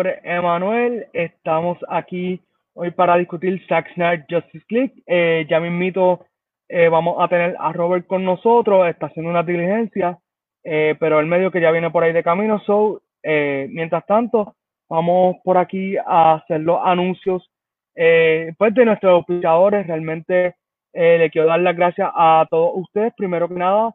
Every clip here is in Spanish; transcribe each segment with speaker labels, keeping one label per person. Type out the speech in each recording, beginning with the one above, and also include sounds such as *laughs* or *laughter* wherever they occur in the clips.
Speaker 1: nombre Emanuel. Estamos aquí hoy para discutir Zack Snyder Justice League. Eh, ya mismito eh, vamos a tener a Robert con nosotros. Está haciendo una diligencia, eh, pero el medio que ya viene por ahí de camino. So, eh, mientras tanto, vamos por aquí a hacer los anuncios eh, pues de nuestros auspiciadores. Realmente le quiero dar las gracias a todos ustedes. Primero que nada,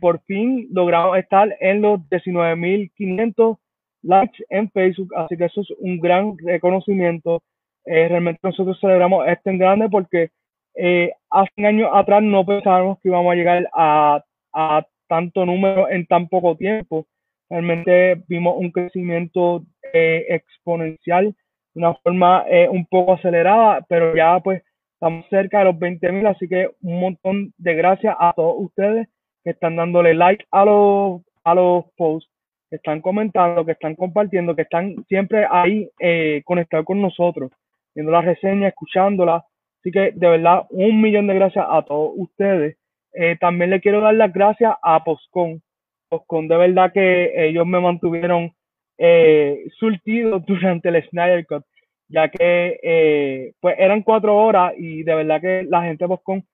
Speaker 1: por fin logramos estar en los 19.500 likes en Facebook, así que eso es un gran reconocimiento. Eh, realmente nosotros celebramos esto en grande porque eh, hace un año atrás no pensábamos que íbamos a llegar a, a tanto número en tan poco tiempo. Realmente vimos un crecimiento eh, exponencial una forma eh, un poco acelerada, pero ya pues estamos cerca de los 20.000, así que un montón de gracias a todos ustedes que están dándole like a los, a los posts, que están comentando, que están compartiendo, que están siempre ahí eh, conectados con nosotros, viendo las reseñas, escuchándolas. Así que de verdad, un millón de gracias a todos ustedes. Eh, también le quiero dar las gracias a Postcon. Postcon, de verdad que ellos me mantuvieron eh, surtido *laughs* durante el Snyder Cut, ya que eh, pues eran cuatro horas y de verdad que la gente de Postcon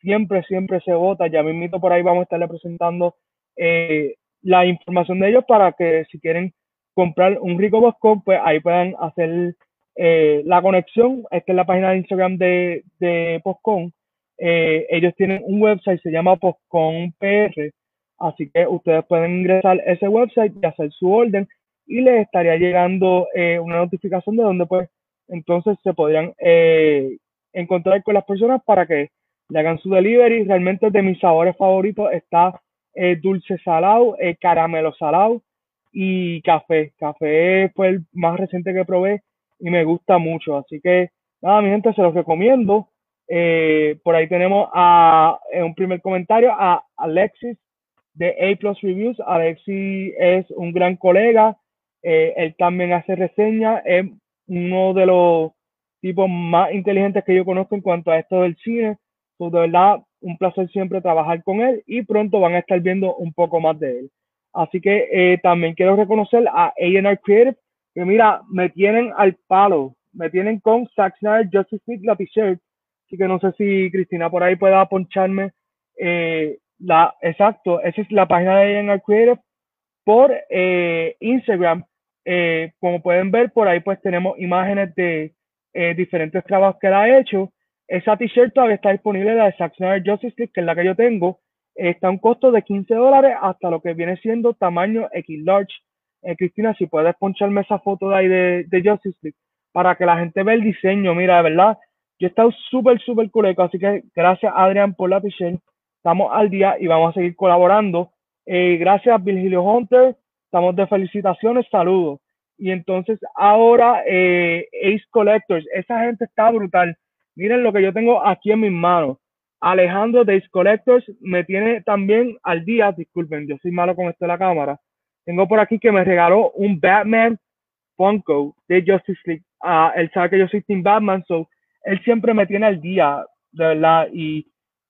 Speaker 1: siempre, siempre se vota. Ya mismito por ahí vamos a estarle presentando eh, la información de ellos para que si quieren comprar un rico Postcon, pues ahí puedan hacer eh, la conexión. Esta es la página de Instagram de, de. Eh, ellos tienen un website, se llama Postcon PR. Así que ustedes pueden ingresar ese website y hacer su orden y les estaría llegando eh, una notificación de donde pues entonces se podrían eh, encontrar con las personas para que le hagan su delivery. Realmente de mis sabores favoritos está eh, dulce salado, eh, caramelo salado y café. Café fue el más reciente que probé y me gusta mucho. Así que nada, mi gente, se los recomiendo. Eh, por ahí tenemos a un primer comentario a Alexis de A Plus Reviews. Alexis es un gran colega. eh, él también hace reseñas. Es uno de los tipos más inteligentes que yo conozco en cuanto a esto del cine. So, de verdad, un placer siempre trabajar con él y pronto van a estar viendo un poco más de él. Así que eh, también quiero reconocer a A&R Creative, que mira, me tienen al palo, me tienen con Zack Snyder Justice League la t-shirt. Así que no sé si Cristina por ahí pueda poncharme eh, la, exacto, esa es la página de A&R Creative por eh, Instagram. Como pueden ver, por ahí pues tenemos imágenes de diferentes trabajos que él ha hecho. Esa t-shirt todavía está disponible, la de Zack Snyder Justice League, que es la que yo tengo. Está a un costo de 15 dólares hasta lo que viene siendo tamaño X large. Eh, Cristina, si puedes poncharme esa foto de ahí de, de Justice League para que la gente vea el diseño. Mira, de verdad, yo he estado súper, súper culeco. Así que gracias, Adrián, por la t-shirt. Estamos al día y vamos a seguir colaborando. Eh, gracias, Virgilio Hunter. Estamos de felicitaciones, saludos. Y entonces ahora eh, Ace Collectors, esa gente está brutal. Miren lo que yo tengo aquí en mis manos. Alejandro de Collectors me tiene también al día, disculpen, yo soy malo con esto la cámara. Tengo por aquí que me regaló un Batman Funko de Justice League. Ah, él sabe que yo soy Team Batman, so él siempre me tiene al día, de verdad. Y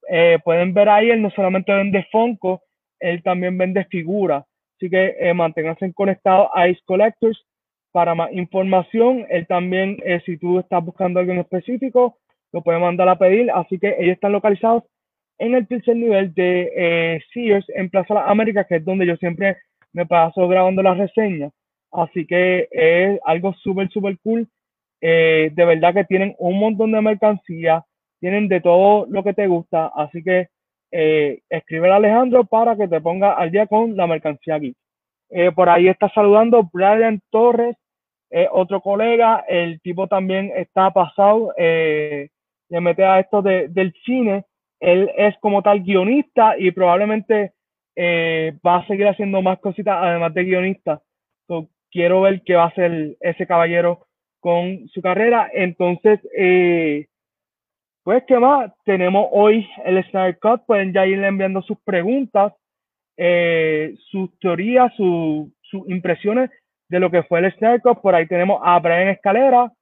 Speaker 1: eh, pueden ver ahí, él no solamente vende Funko, él también vende figuras. Así que eh, manténganse conectados a Ace Collectors para más información. Él también, eh, si tú estás buscando algo en específico, lo puedes mandar a pedir. Así que ellos están localizados en el tercer nivel de eh, Sears en Plaza Las Américas, que es donde yo siempre me paso grabando las reseñas. Así que es algo súper, súper cool. Eh, de verdad que tienen un montón de mercancía, tienen de todo lo que te gusta. Así que eh, escribe a Alejandro para que te ponga al día con la mercancía aquí. Eh, por ahí está saludando Brian Torres, eh, otro colega. El tipo también está pasado, le mete a esto de, del cine. Él es como tal guionista y probablemente eh, va a seguir haciendo más cositas además de guionista. Quiero ver qué va a hacer ese caballero con su carrera. Entonces, eh, pues, ¿qué más? Tenemos hoy el Snyder Cut. Pueden ya irle enviando sus preguntas, eh, sus teorías, su- sus impresiones de lo que fue el Snyder Cut. Por ahí tenemos a Brian Escalera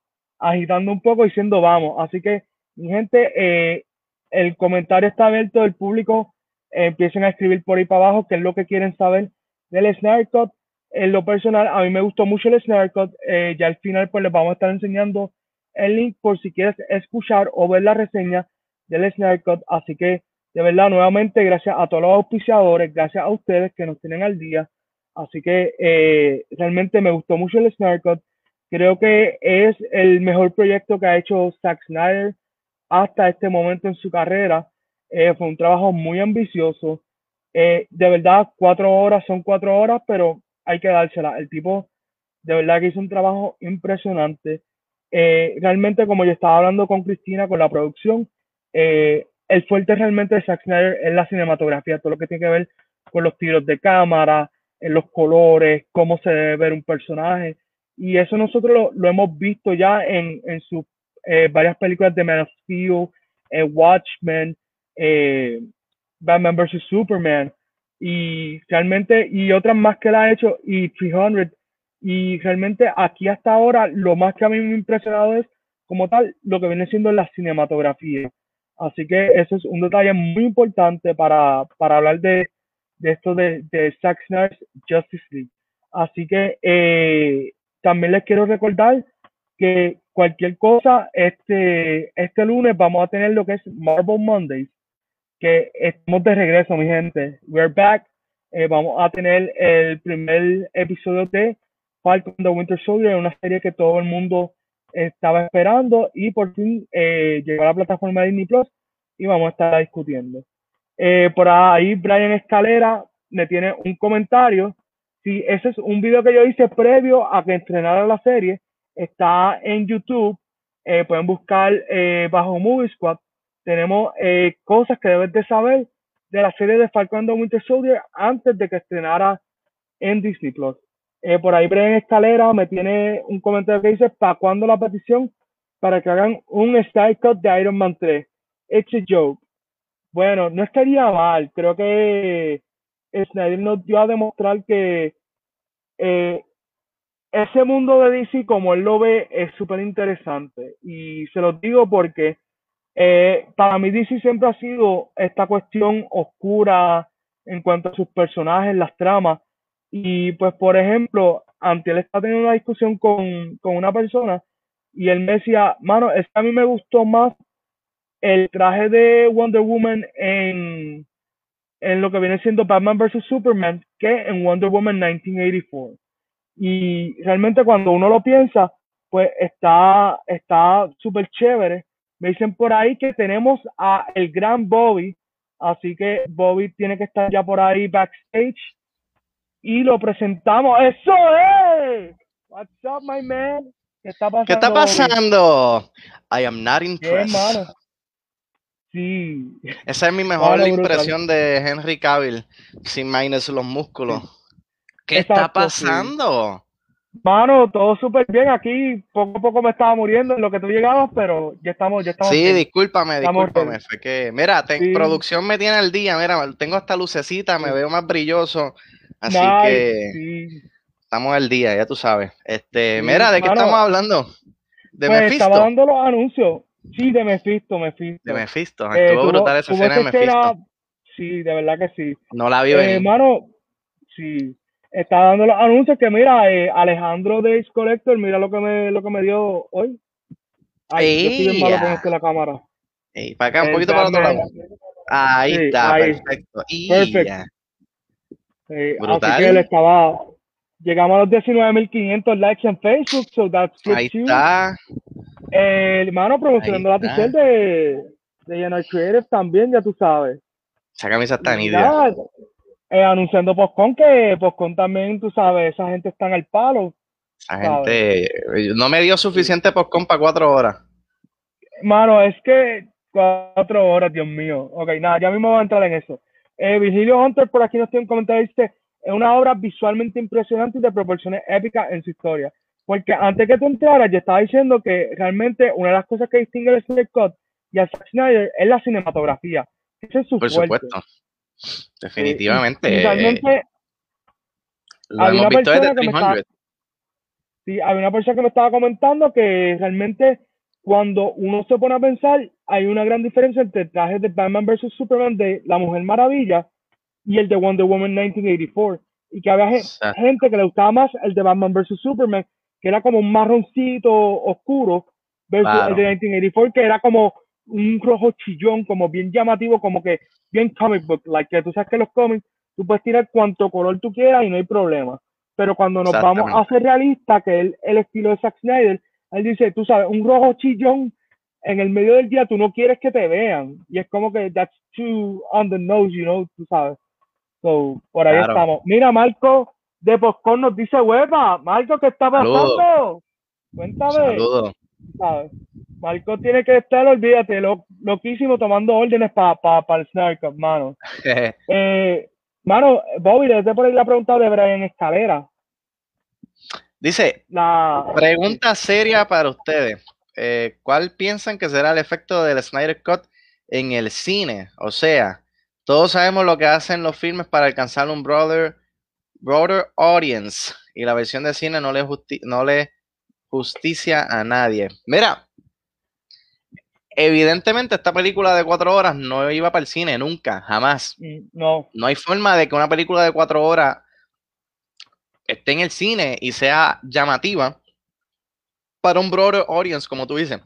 Speaker 1: agitando un poco diciendo vamos. Así que, mi gente, eh, el comentario está abierto del público. Eh, empiecen a escribir por ahí para abajo qué es lo que quieren saber del Snyder Cut. en lo personal, a mí me gustó mucho el Snare Cut. Eh, ya al final, pues les vamos a estar enseñando el link por si quieres escuchar o ver la reseña del Snare Cut. Así que, de verdad, nuevamente, gracias a todos los auspiciadores, gracias a ustedes que nos tienen al día. Así que eh, realmente me gustó mucho el Snare Cut. Creo que es el mejor proyecto que ha hecho Zack Snyder hasta este momento en su carrera. Eh, fue un trabajo muy ambicioso. de verdad, cuatro horas son cuatro horas, pero hay que dársela. El tipo de verdad que hizo un trabajo impresionante. Eh, realmente, como yo estaba hablando con Cristina, con la producción, eh, el fuerte realmente de Zack Snyder es la cinematografía, todo lo que tiene que ver con los tiros de cámara, en los colores, cómo se debe ver un personaje. Y eso nosotros lo, hemos visto ya en, en sus eh, varias películas de Man of Steel, Watchmen, Batman vs. Superman y realmente, y otras más que la ha hecho, y 300, y realmente aquí hasta ahora lo más que a mí me ha impresionado es como tal lo que viene siendo la cinematografía. Así que eso es un detalle muy importante para, para hablar de, de esto de, de Zack Snyder's Justice League. Así que eh, también les quiero recordar que cualquier cosa, este, este lunes vamos a tener lo que es Marvel Mondays, que estamos de regreso, mi gente. We're back. Eh, vamos a tener el primer episodio de Falcon the Winter Soldier, una serie que todo el mundo estaba esperando y por fin eh, llegó a la plataforma Disney Plus y vamos a estar discutiendo. Eh, por ahí Brian Escalera me tiene un comentario. Si ese es un video que yo hice previo a que estrenara la serie, está en YouTube. pueden buscar bajo Movie Squad tenemos eh, cosas que debes de saber de la serie de Falcon and Winter Soldier antes de que estrenara en Disney Plus. Eh, por ahí Brian Escalera me tiene un comentario que dice, ¿para cuándo la petición? Para que hagan un style cut de Iron Man 3. It's a joke. Bueno, no estaría mal. Creo que Snyder nos dio a demostrar que eh, ese mundo de DC, como él lo ve, es súper interesante. Y se lo digo porque eh, para mí DC siempre ha sido esta cuestión oscura en cuanto a sus personajes, las tramas. Y pues, por ejemplo, ante él está teniendo una discusión con, con una persona y él me decía, mano, es que a mí me gustó más el traje de Wonder Woman en, en lo que viene siendo Batman vs. Superman que en Wonder Woman 1984. Y realmente cuando uno lo piensa, pues está está súper chévere me dicen por ahí que tenemos a el gran Bobby, así que Bobby tiene que estar ya por ahí backstage y lo presentamos. ¡Eso es! What's up, my man?
Speaker 2: ¿Qué está pasando? ¿Qué está pasando? I am not impressed.
Speaker 1: Sí.
Speaker 2: Esa es mi mejor impresión de Henry Cavill, sin minus los músculos. ¿Qué está pasando?
Speaker 1: Mano, todo súper bien. Aquí poco a poco me estaba muriendo en lo que tú llegabas, pero ya estamos, ya estamos.
Speaker 2: Sí, discúlpame, discúlpame. Fue que, mira, producción me tiene al día. Mira, tengo esta lucecita, me veo más brilloso. Así que estamos al día, ya tú sabes. Este, mira, ¿de qué estamos hablando?
Speaker 1: ¿De pues Mephisto? Estaba dando los anuncios. Sí, de Mephisto, Mephisto.
Speaker 2: De Mephisto. Eh, estuvo brutal esa escena de Mephisto.
Speaker 1: Sí, de verdad que sí.
Speaker 2: No la vi venir.
Speaker 1: Hermano, sí está dando los anuncios que mira, eh, Alejandro de Collector, mira lo que me, lo que me dio hoy. Ahí, yo estoy malo con la cámara.
Speaker 2: para acá, un poquito para otro lado. Ahí está, perfecto.
Speaker 1: perfecto. Brutal. Así que él estaba, llegamos a los 19.500 likes en Facebook, so that's good
Speaker 2: Ahí está.
Speaker 1: Eh, hermano, promocionando la t de, de General Creative también, ya tú sabes.
Speaker 2: Esa camisa está nítida
Speaker 1: eh, anunciando Postcon que Postcon también, tú sabes, esa gente está en el palo.
Speaker 2: Esa gente no me dio suficiente Postcon para cuatro horas.
Speaker 1: Mano, es que cuatro horas, Dios mío. Ok, nada, ya mismo voy a entrar en eso. Eh, Virgilio Hunter por aquí nos tiene un comentario, dice, es una obra visualmente impresionante y de proporciones épicas en su historia. Porque antes que tú entraras, yo estaba diciendo que realmente una de las cosas que distingue a Snyder Cut y a Zack Snyder es la cinematografía. Ese es su
Speaker 2: Por supuesto. Definitivamente.
Speaker 1: realmente,
Speaker 2: lo hemos visto desde
Speaker 1: 300. sí, había una persona que me estaba comentando que realmente cuando uno se pone a pensar, hay una gran diferencia entre el traje de Batman vs. Superman de La Mujer Maravilla y el de Wonder Woman 1984. y que había gente que le gustaba más el de Batman vs. Superman, que era como un marroncito oscuro, versus el de 1984, que era como un rojo chillón, como bien llamativo, como que bien comic book, like que tú sabes que los cómics, tú puedes tirar cuanto color tú quieras y no hay problema. Pero cuando nos vamos a ser realistas, que es el, estilo de Zack Snyder, él dice, tú sabes, un rojo chillón en el medio del día tú no quieres que te vean. Y es como que that's too on the nose, you know, tú sabes. So, por ahí estamos. Mira, Marco de Postcon nos dice, hueva, Marco, ¿qué está pasando? Cuéntame. Saludos. Marco tiene que estar, olvídate, lo, loquísimo tomando órdenes para pa, el Snark, mano. *laughs* eh, mano, Bobby, desde por ahí la pregunta de Brian Escalera.
Speaker 2: Dice, la pregunta seria para ustedes. Eh, ¿Cuál piensan que será el efecto del Snyder Cut en el cine? O sea, todos sabemos lo que hacen los filmes para alcanzar un broader, broader audience y la versión de cine no le, no le justicia a nadie. Mira, evidentemente esta película de cuatro horas no iba para el cine nunca, jamás.
Speaker 1: Mm, no.
Speaker 2: No hay forma de que una película de cuatro horas esté en el cine y sea llamativa para un broader audience, como tú dices.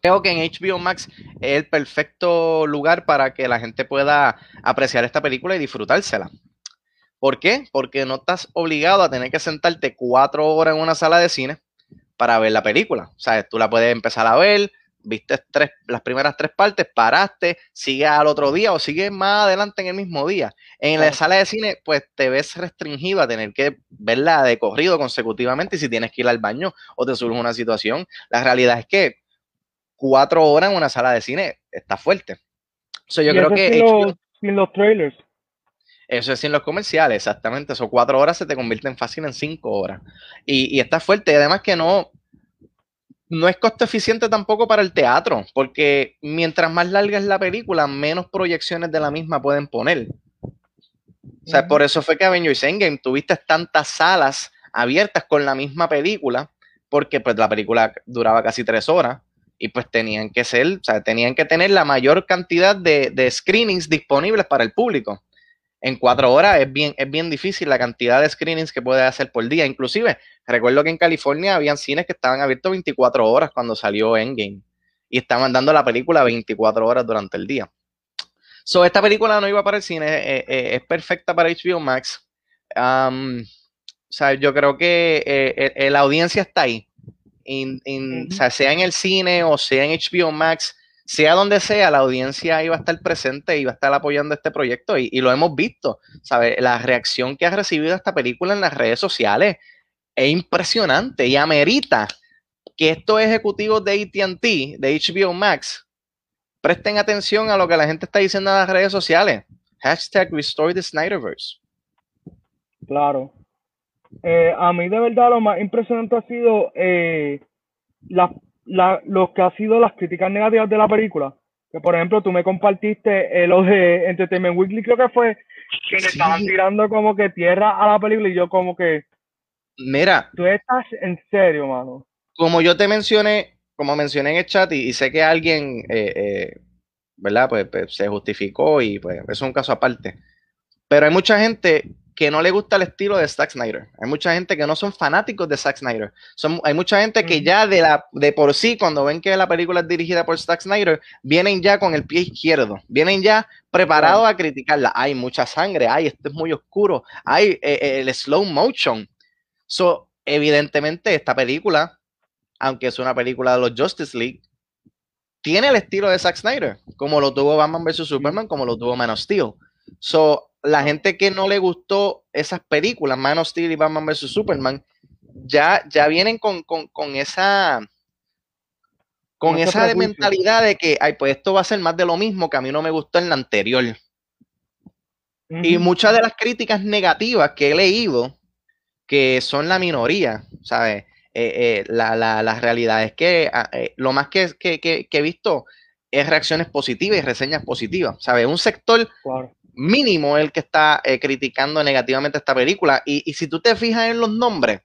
Speaker 2: Creo que en HBO Max es el perfecto lugar para que la gente pueda apreciar esta película y disfrutársela. ¿Por qué? Porque no estás obligado a tener que sentarte cuatro horas en una sala de cine para ver la película. O sea, tú la puedes empezar a ver, viste tres, las primeras tres partes, paraste, sigue al otro día o sigue más adelante en el mismo día. En la sala de cine, pues te ves restringido a tener que verla de corrido consecutivamente y si tienes que ir al baño o te surge una situación. La realidad es que cuatro horas en una sala de cine está fuerte. So, yo creo que.
Speaker 1: Sin los, trailers.
Speaker 2: Eso es sin los comerciales, exactamente. Esos cuatro horas se te convierten fácil en cinco horas. Y, está fuerte. Y además que no, no es costo eficiente tampoco para el teatro, porque mientras más larga es la película, menos proyecciones de la misma pueden poner. O sea, por eso fue que Avengers Endgame tuviste tantas salas abiertas con la misma película, porque pues la película duraba casi tres horas y pues tenían que ser, o sea, tenían que tener la mayor cantidad de, screenings disponibles para el público. En cuatro horas es bien, es bien difícil la cantidad de screenings que puede hacer por día. Inclusive, recuerdo que en California habían cines que estaban abiertos 24 horas cuando salió Endgame y estaban dando la película 24 horas durante el día. So, esta película no iba para el cine, eh, eh, es perfecta para HBO Max. Um, o sea, yo creo que eh, la audiencia está ahí sea, en el cine o sea en HBO Max, sea donde sea, la audiencia iba a estar presente y va a estar apoyando este proyecto y, lo hemos visto. ¿sabe? La reacción que ha recibido esta película en las redes sociales es impresionante y amerita que estos ejecutivos de ATT, de HBO Max, presten atención a lo que la gente está diciendo en las redes sociales. Hashtag Restore the Snyderverse.
Speaker 1: Claro. Eh, a mí de verdad lo más impresionante ha sido eh, la, la, lo que ha sido las críticas negativas de la película. Que por ejemplo tú me compartiste eh, lo de Entertainment Weekly, creo que fue, que le estaban tirando como que tierra a la película y yo como que...
Speaker 2: Mira.
Speaker 1: Tú estás en serio, mano.
Speaker 2: Como yo te mencioné, como mencioné en el chat y, sé que alguien, ¿verdad? Pues, pues, se justificó y pues eso es un caso aparte. Pero hay mucha gente que no le gusta el estilo de Zack Snyder. Hay mucha gente que no son fanáticos de Zack Snyder. Son, hay mucha gente que ya de, la, de por sí, cuando ven que la película es dirigida por Zack Snyder, vienen ya con el pie izquierdo. Vienen ya preparados a criticarla. Hay mucha sangre, hay, esto es muy oscuro, hay eh, eh, el slow motion. So, evidentemente, esta película, aunque es una película de los Justice League, tiene el estilo de Zack Snyder, como lo tuvo Batman vs. Superman, como lo tuvo Man of Steel. So, la gente que no le gustó esas películas, Man of Steel y Batman vs. Superman, ya, ya vienen con, esa con esa mentalidad de que, ay, pues esto va a ser más de lo mismo que a mí no me gustó en la anterior. Y muchas de las críticas negativas que he leído, que son la minoría, ¿sabes? Eh, eh, la, realidad es que ah, eh, lo más que, que, he visto es reacciones positivas y reseñas positivas, ¿sabes? Un sector mínimo el que está eh, criticando negativamente esta película. Y, si tú te fijas en los nombres,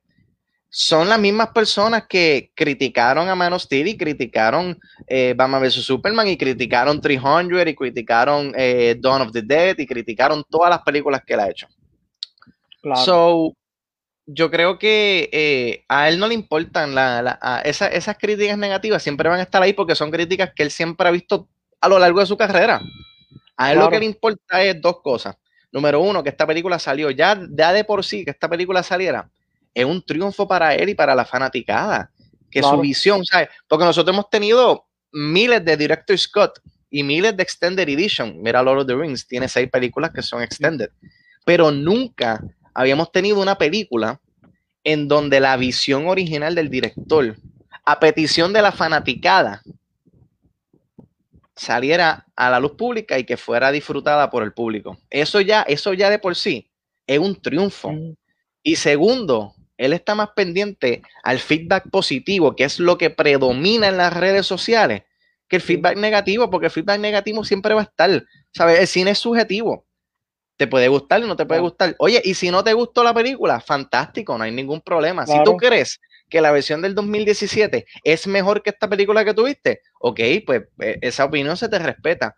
Speaker 2: son las mismas personas que criticaron a Man of Steel y criticaron eh, Batman vs. Superman y criticaron 300 y criticaron eh, Dawn of the Dead y criticaron todas las películas que él ha hecho. Claro. So, yo creo que eh, a él no le importan la, esas críticas negativas, siempre van a estar ahí porque son críticas que él siempre ha visto a lo largo de su carrera. A él lo que le importa es dos cosas. Número uno, que esta película salió ya, ya de por sí, que esta película saliera, es un triunfo para él y para la fanaticada. Que su visión, ¿sabes? Porque nosotros hemos tenido miles de Director Scott y miles de Extended Edition. Mira, Lord of the Rings tiene seis películas que son extended. Pero nunca habíamos tenido una película en donde la visión original del director, a petición de la fanaticada, saliera a la luz pública y que fuera disfrutada por el público. Eso ya, eso ya de por sí es un triunfo. Y segundo, él está más pendiente al feedback positivo, que es lo que predomina en las redes sociales, que el feedback negativo, porque el feedback negativo siempre va a estar. ¿Sabes? El cine es subjetivo. Te puede gustar y no te puede gustar. Oye, y si no te gustó la película, fantástico, no hay ningún problema. Si tú crees que la versión del 2017 es mejor que esta película que tuviste, ok, pues eh, esa opinión se te respeta.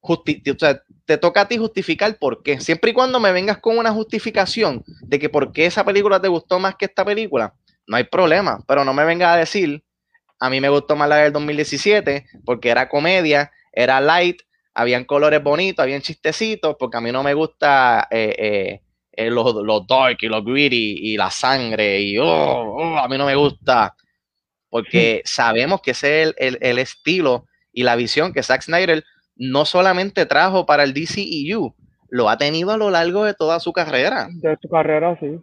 Speaker 2: o sea, te toca a ti justificar por qué. Siempre y cuando me vengas con una justificación de que por qué esa película te gustó más que esta película, no hay problema. Pero no me vengas a decir, a mí me gustó más la del 2017 porque era comedia, era light, habían colores bonitos, habían chistecitos, porque a mí no me gusta eh, eh, eh, los, los, dark y los gritty y la sangre y oh, oh, a mí no me gusta, porque *laughs* sabemos que ese es el, estilo y la visión que Zack Snyder no solamente trajo para el DCEU, lo ha tenido a lo largo de toda su carrera.
Speaker 1: De su carrera, sí.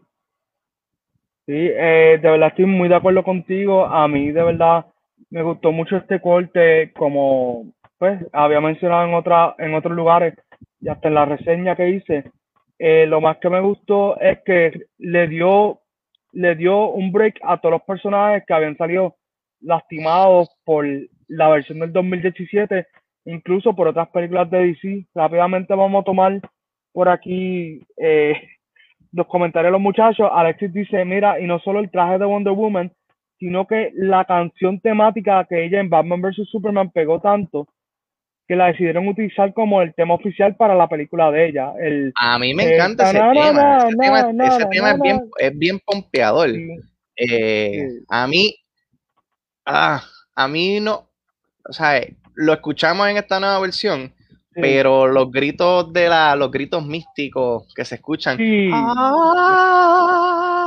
Speaker 1: Sí, de verdad estoy muy de acuerdo contigo. A mí de verdad me gustó mucho este corte como pues había mencionado en otra en otros lugares y hasta en la reseña que hice eh, lo más que me gustó es que le dio le dio un break a todos los personajes que habían salido lastimados por la versión del 2017 incluso por otras películas de DC rápidamente vamos a tomar por aquí eh, *laughs* los comentarios de los muchachos. Alexis dice mira y no solo el traje de Wonder Woman sino que la canción temática que ella en Batman vs Superman pegó tanto que la decidieron utilizar como el tema oficial para la película de ella. El,
Speaker 2: a mí me encanta ese, tema. ese tema. es, bien, es bien pompeador. Eh, a mí, ah, a mí no, o sea, lo escuchamos en esta nueva versión, pero los gritos de la, los gritos místicos que se escuchan. Ah,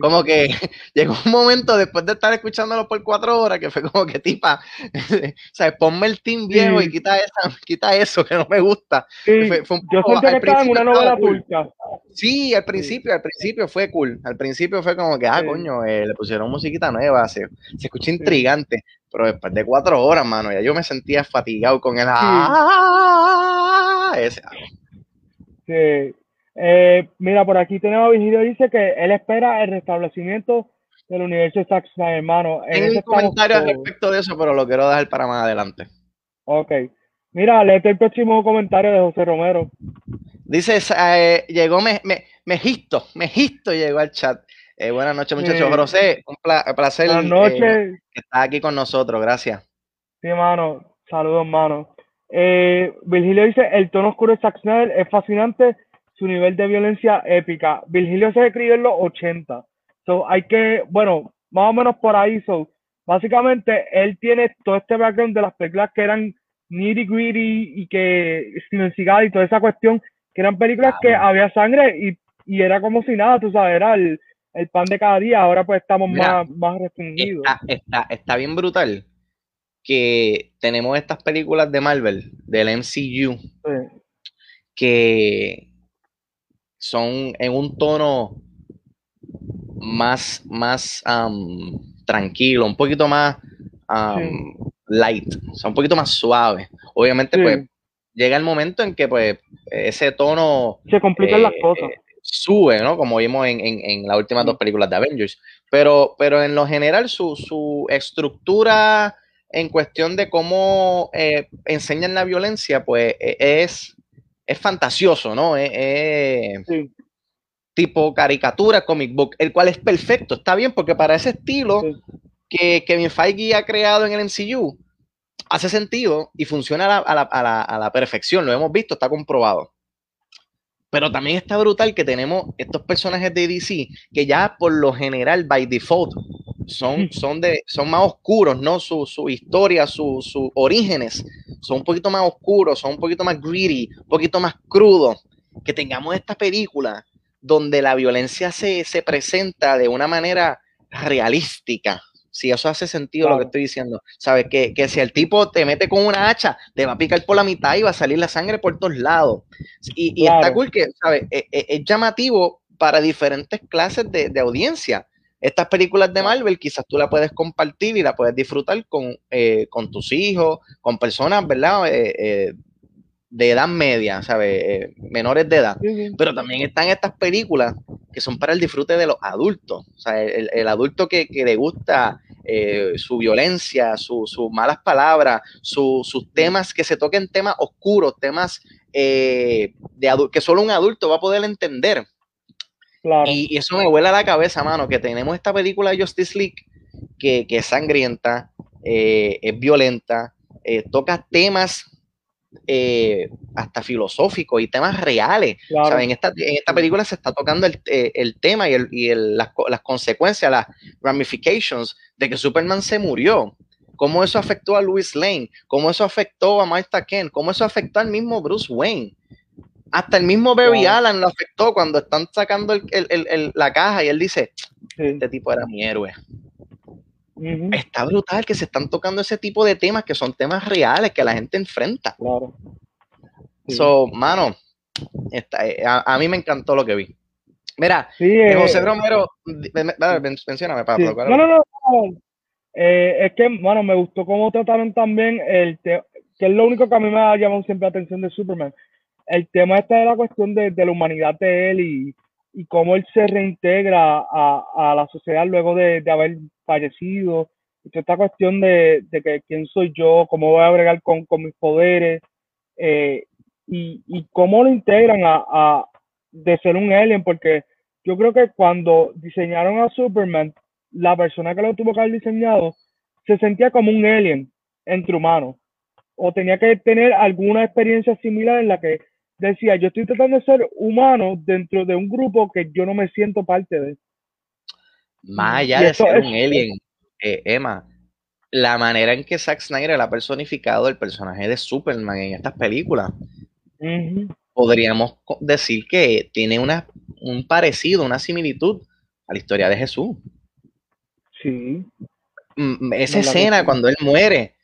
Speaker 2: como que *laughs* llegó un momento después de estar escuchándolo por cuatro horas que fue como que tipa, *laughs* o ponme el team viejo y quita, esa, quita eso que no me gusta.
Speaker 1: Yo sentí que estaba en una novela turca.
Speaker 2: Sí, al principio, al principio fue cool. Al principio fue como que, ah, coño, eh, le pusieron musiquita nueva, se, se escucha intrigante. Pero después de cuatro horas, mano, ya yo me sentía fatigado con el ah, ese.
Speaker 1: Sí. Eh, mira, por aquí tenemos a Virgilio, dice que él espera el restablecimiento del universo de Zack hermano.
Speaker 2: Tengo un comentario al respecto de eso, pero lo quiero dejar para más adelante.
Speaker 1: Ok. Mira, léete el próximo comentario de José Romero.
Speaker 2: Dice, eh, llegó me, me, Mejisto, Mejisto llegó al chat. Eh, buenas noches, muchachos. José, un placer
Speaker 1: buenas noches.
Speaker 2: que estás aquí con nosotros. Gracias.
Speaker 1: Sí, mano. Saludos, mano. Virgilio dice, el tono oscuro de Zack es fascinante su nivel de violencia épica. Virgilio se escribió en los 80. So, hay que, bueno, más o menos por ahí. So, básicamente, él tiene todo este background de las películas que eran nitty gritty y que Steven Seagal y toda esa cuestión, que eran películas que había sangre y, y, era como si nada, tú sabes, era el, el pan de cada día. Ahora pues estamos más, más restringidos.
Speaker 2: Está, está, está bien brutal que tenemos estas películas de Marvel, del MCU, que son en un tono más, más tranquilo, un poquito más light, o sea, un poquito más suave. Obviamente, pues, llega el momento en que, pues, ese tono...
Speaker 1: Se complican las eh, cosas.
Speaker 2: sube, ¿no? Como vimos en, en, las últimas dos películas de Avengers. Pero, pero en lo general, su, su estructura en cuestión de cómo eh, enseñan la violencia, pues, e, es es fantasioso, ¿no? Es, tipo caricatura, comic book, el cual es perfecto, está bien, porque para ese estilo que Kevin Feige ha creado en el MCU, hace sentido y funciona a la, perfección, lo hemos visto, está comprobado. Pero también está brutal que tenemos estos personajes de DC que ya por lo general, by default, son, *laughs* son, de, son más oscuros, ¿no? Su, su historia, sus orígenes son un poquito más oscuros, son un poquito más greedy, un poquito más crudos. Que tengamos esta película donde la violencia se, se presenta de una manera realística, si eso hace sentido lo que estoy diciendo. ¿Sabes? Que, que, si el tipo te mete con una hacha, te va a picar por la mitad y va a salir la sangre por todos lados. Y, y está cool que, ¿sabes? Es, e, es, llamativo para diferentes clases de, de, audiencia. Estas películas de Marvel quizás tú la puedes compartir y la puedes disfrutar con, eh, con tus hijos, con personas, ¿verdad? Eh, eh, de edad media, ¿sabes? Eh, menores de edad. Pero también están estas películas que son para el disfrute de los adultos. O sea, el, adulto que, le gusta eh, su violencia, sus malas palabras, sus temas, que se toquen temas oscuros, temas eh, de que solo un adulto va a poder entender. Y, eso me vuela la cabeza, mano, que tenemos esta película de Justice League que, es sangrienta, es violenta, toca temas eh, hasta filosófico y temas reales. En, esta, en, esta, película se está tocando el, eh, el tema y, el, y las, las, consecuencias, las ramifications de que Superman se murió. Cómo eso afectó a Louis Lane, cómo eso afectó a Martha Kent, cómo eso afectó al mismo Bruce Wayne. Hasta el mismo Barry Allen lo afectó cuando están sacando la caja y él dice, este tipo era mi héroe. Está brutal que se están tocando ese tipo de temas que son temas reales que la gente enfrenta. Claro. So, mano, eh, a, mí me encantó lo que vi. Mira, eh, José Romero, mencióname para
Speaker 1: No, no, no. Eh, es que, bueno, me gustó cómo trataron también el que es lo único que a mí me ha llamado siempre la atención de Superman. El tema este de la cuestión de, de la humanidad de él y, y cómo él se reintegra a, a la sociedad luego de, de haber fallecido. esta cuestión de, de, que quién soy yo, cómo voy a bregar con, con mis poderes eh, y, y, cómo lo integran a, a, de ser un alien, porque yo creo que cuando diseñaron a Superman, la persona que lo tuvo que haber diseñado se sentía como un alien entre humanos o tenía que tener alguna experiencia similar en la que decía, yo estoy tratando de ser humano dentro de un grupo que yo no me siento parte de.
Speaker 2: Más allá de ser un alien, eh, Emma, la manera en que Zack Snyder ha personificado el personaje de Superman en estas películas, podríamos decir que tiene una, un parecido, una similitud a la historia de Jesús.
Speaker 1: Sí.
Speaker 2: Mm, esa escena cuando él muere,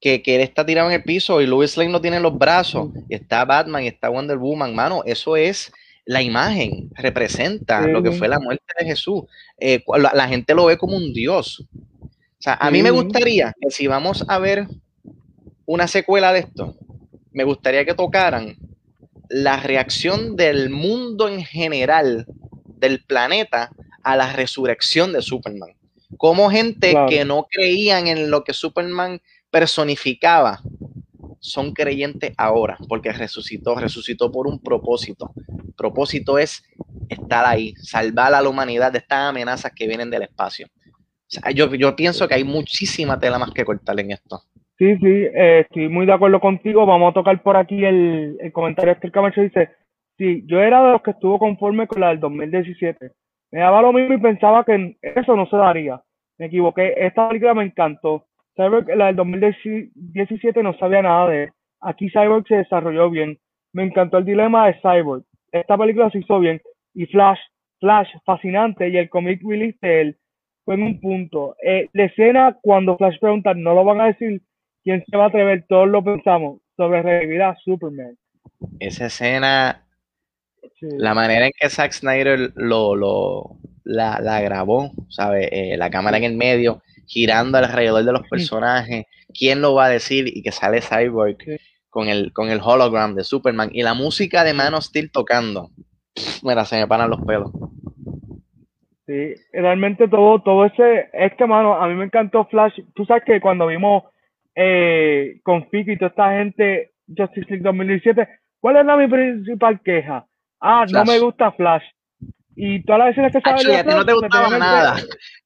Speaker 2: que, él está tirado en el piso y Louis Lane no tiene los brazos, y está Batman y está Wonder Woman, mano, eso es la imagen, representa lo que fue la muerte de Jesús. Eh, la, gente lo ve como un Dios. O sea, a mí me gustaría que si vamos a ver una secuela de esto, me gustaría que tocaran la reacción del mundo en general, del planeta, a la resurrección de Superman. Como gente que no creían en lo que Superman personificaba son creyentes ahora, porque resucitó, resucitó por un propósito. El propósito es estar ahí, salvar a la humanidad de estas amenazas que vienen del espacio. yo, yo pienso que hay muchísima tela más que cortar en esto.
Speaker 1: Sí, sí, eh, estoy muy de acuerdo contigo. Vamos a tocar por aquí el, el comentario de Camacho. Dice, sí, yo era de los que estuvo conforme con la del 2017. Me daba lo mismo y pensaba que eso no se daría. Me equivoqué. Esta película me encantó Cyborg, la del 2017 no sabía nada de Aquí Cyborg se desarrolló bien. Me encantó el dilema de Cyborg. Esta película se hizo bien. Y Flash, Flash, fascinante. Y el comic release de él fue en un punto. Eh, la escena cuando Flash pregunta, no lo van a decir, ¿quién se va a atrever? Todos lo pensamos sobre revivir a Superman.
Speaker 2: Esa escena, la manera en que Zack Snyder lo, lo la, la grabó, ¿sabe? Eh, la cámara en el medio girando alrededor de los personajes, quién lo va a decir y que sale Cyborg con, el, con el hologram de Superman y la música de Man of Steel tocando. Mira, se me paran los pelos.
Speaker 1: Sí, realmente todo, todo ese, es que mano, a mí me encantó Flash. Tú sabes que cuando vimos eh, con Fiki y toda esta gente, Justice League 2017, ¿cuál es la mi principal queja? Ah, no me gusta Flash. Y todas las veces que
Speaker 2: sabes. a ti no te gustaba nada.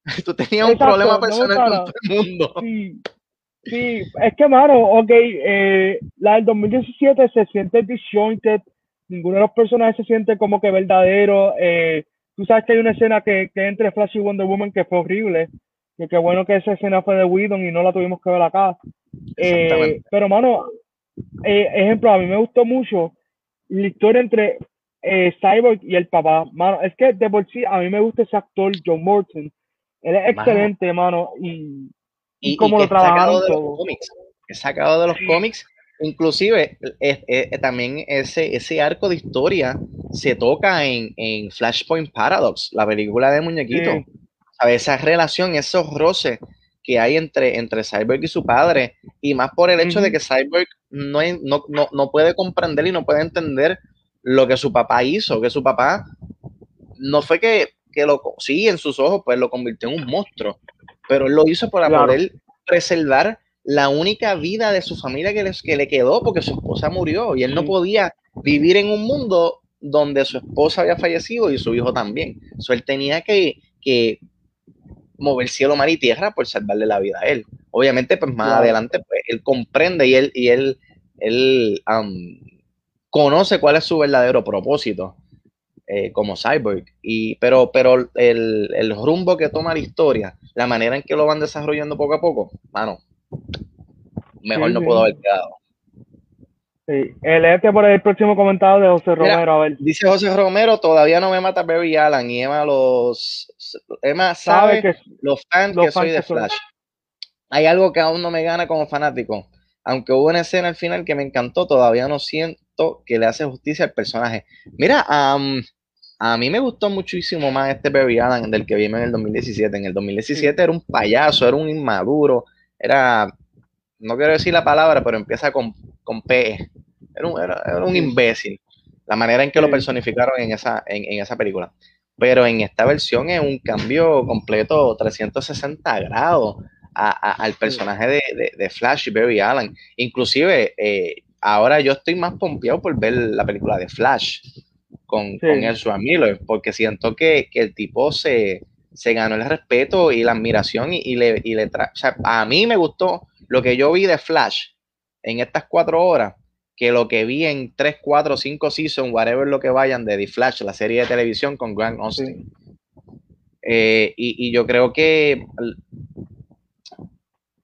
Speaker 2: *laughs* Tú tenías un problema personal con todo el mundo.
Speaker 1: Sí, sí. es que, mano, ok, eh, la del 2017 se siente disjointed, ninguno de los personajes se siente como que verdadero. Eh, tú sabes que hay una escena que, que entre Flash y Wonder Woman que fue horrible. Que qué bueno que esa escena fue de Whedon y no la tuvimos que ver acá. Eh, pero, mano, eh, ejemplo, a mí me gustó mucho la historia entre eh, Cyborg y el papá. Mano, es que de por sí a mí me gusta ese actor, John Morton. Él es excelente, mano, y, y, como lo trabajaron
Speaker 2: de Los cómics, sacado de los cómics. Inclusive, también ese, ese arco de historia se toca en, en Flashpoint Paradox, la película de muñequito. Esa relación, esos roces que hay entre, entre Cyborg y su padre, y más por el hecho de que Cyborg no, no, no, puede comprender y no puede entender lo que su papá hizo, que su papá no fue que, que lo, sí, en sus ojos, pues lo convirtió en un monstruo, pero él lo hizo para poder preservar la única vida de su familia que, que le quedó porque su esposa murió y él no podía vivir en un mundo donde su esposa había fallecido y su hijo también. So, él tenía que, que mover cielo, mar y tierra por salvarle la vida a él. Obviamente, pues más adelante, pues él comprende y él, y él, él conoce cuál es su verdadero propósito eh, como cyborg. Y, pero pero el, el, rumbo que toma la historia, la manera en que lo van desarrollando poco a poco, mano, mejor no puedo haber quedado.
Speaker 1: Sí, el este por el próximo comentario de José Romero. a ver.
Speaker 2: Dice José Romero, todavía no me mata Barry Allen y Emma los Emma sabe, que los fans que soy de Flash. Hay algo que aún no me gana como fanático. Aunque hubo una escena al final que me encantó, todavía no siento que le hace justicia al personaje. Mira, a mí me gustó muchísimo más este Barry Allen del que vimos en el 2017. En el 2017 era un payaso, era un inmaduro, era no quiero decir la palabra, pero empieza con, con P. Era un, era, un imbécil. La manera en que lo personificaron en esa, en, esa película. Pero en esta versión es un cambio completo 360 grados al personaje de, Flash y Barry Allen. Inclusive, eh, ahora yo estoy más pompeado por ver la película de Flash con, con el Miller, porque siento que, el tipo se, ganó el respeto y la admiración y, le, y le o sea, a mí me gustó lo que yo vi de Flash en estas cuatro horas, que lo que vi en tres, cuatro, cinco seasons, whatever lo que vayan de The Flash, la serie de televisión con Grant Austin. Eh, y, yo creo que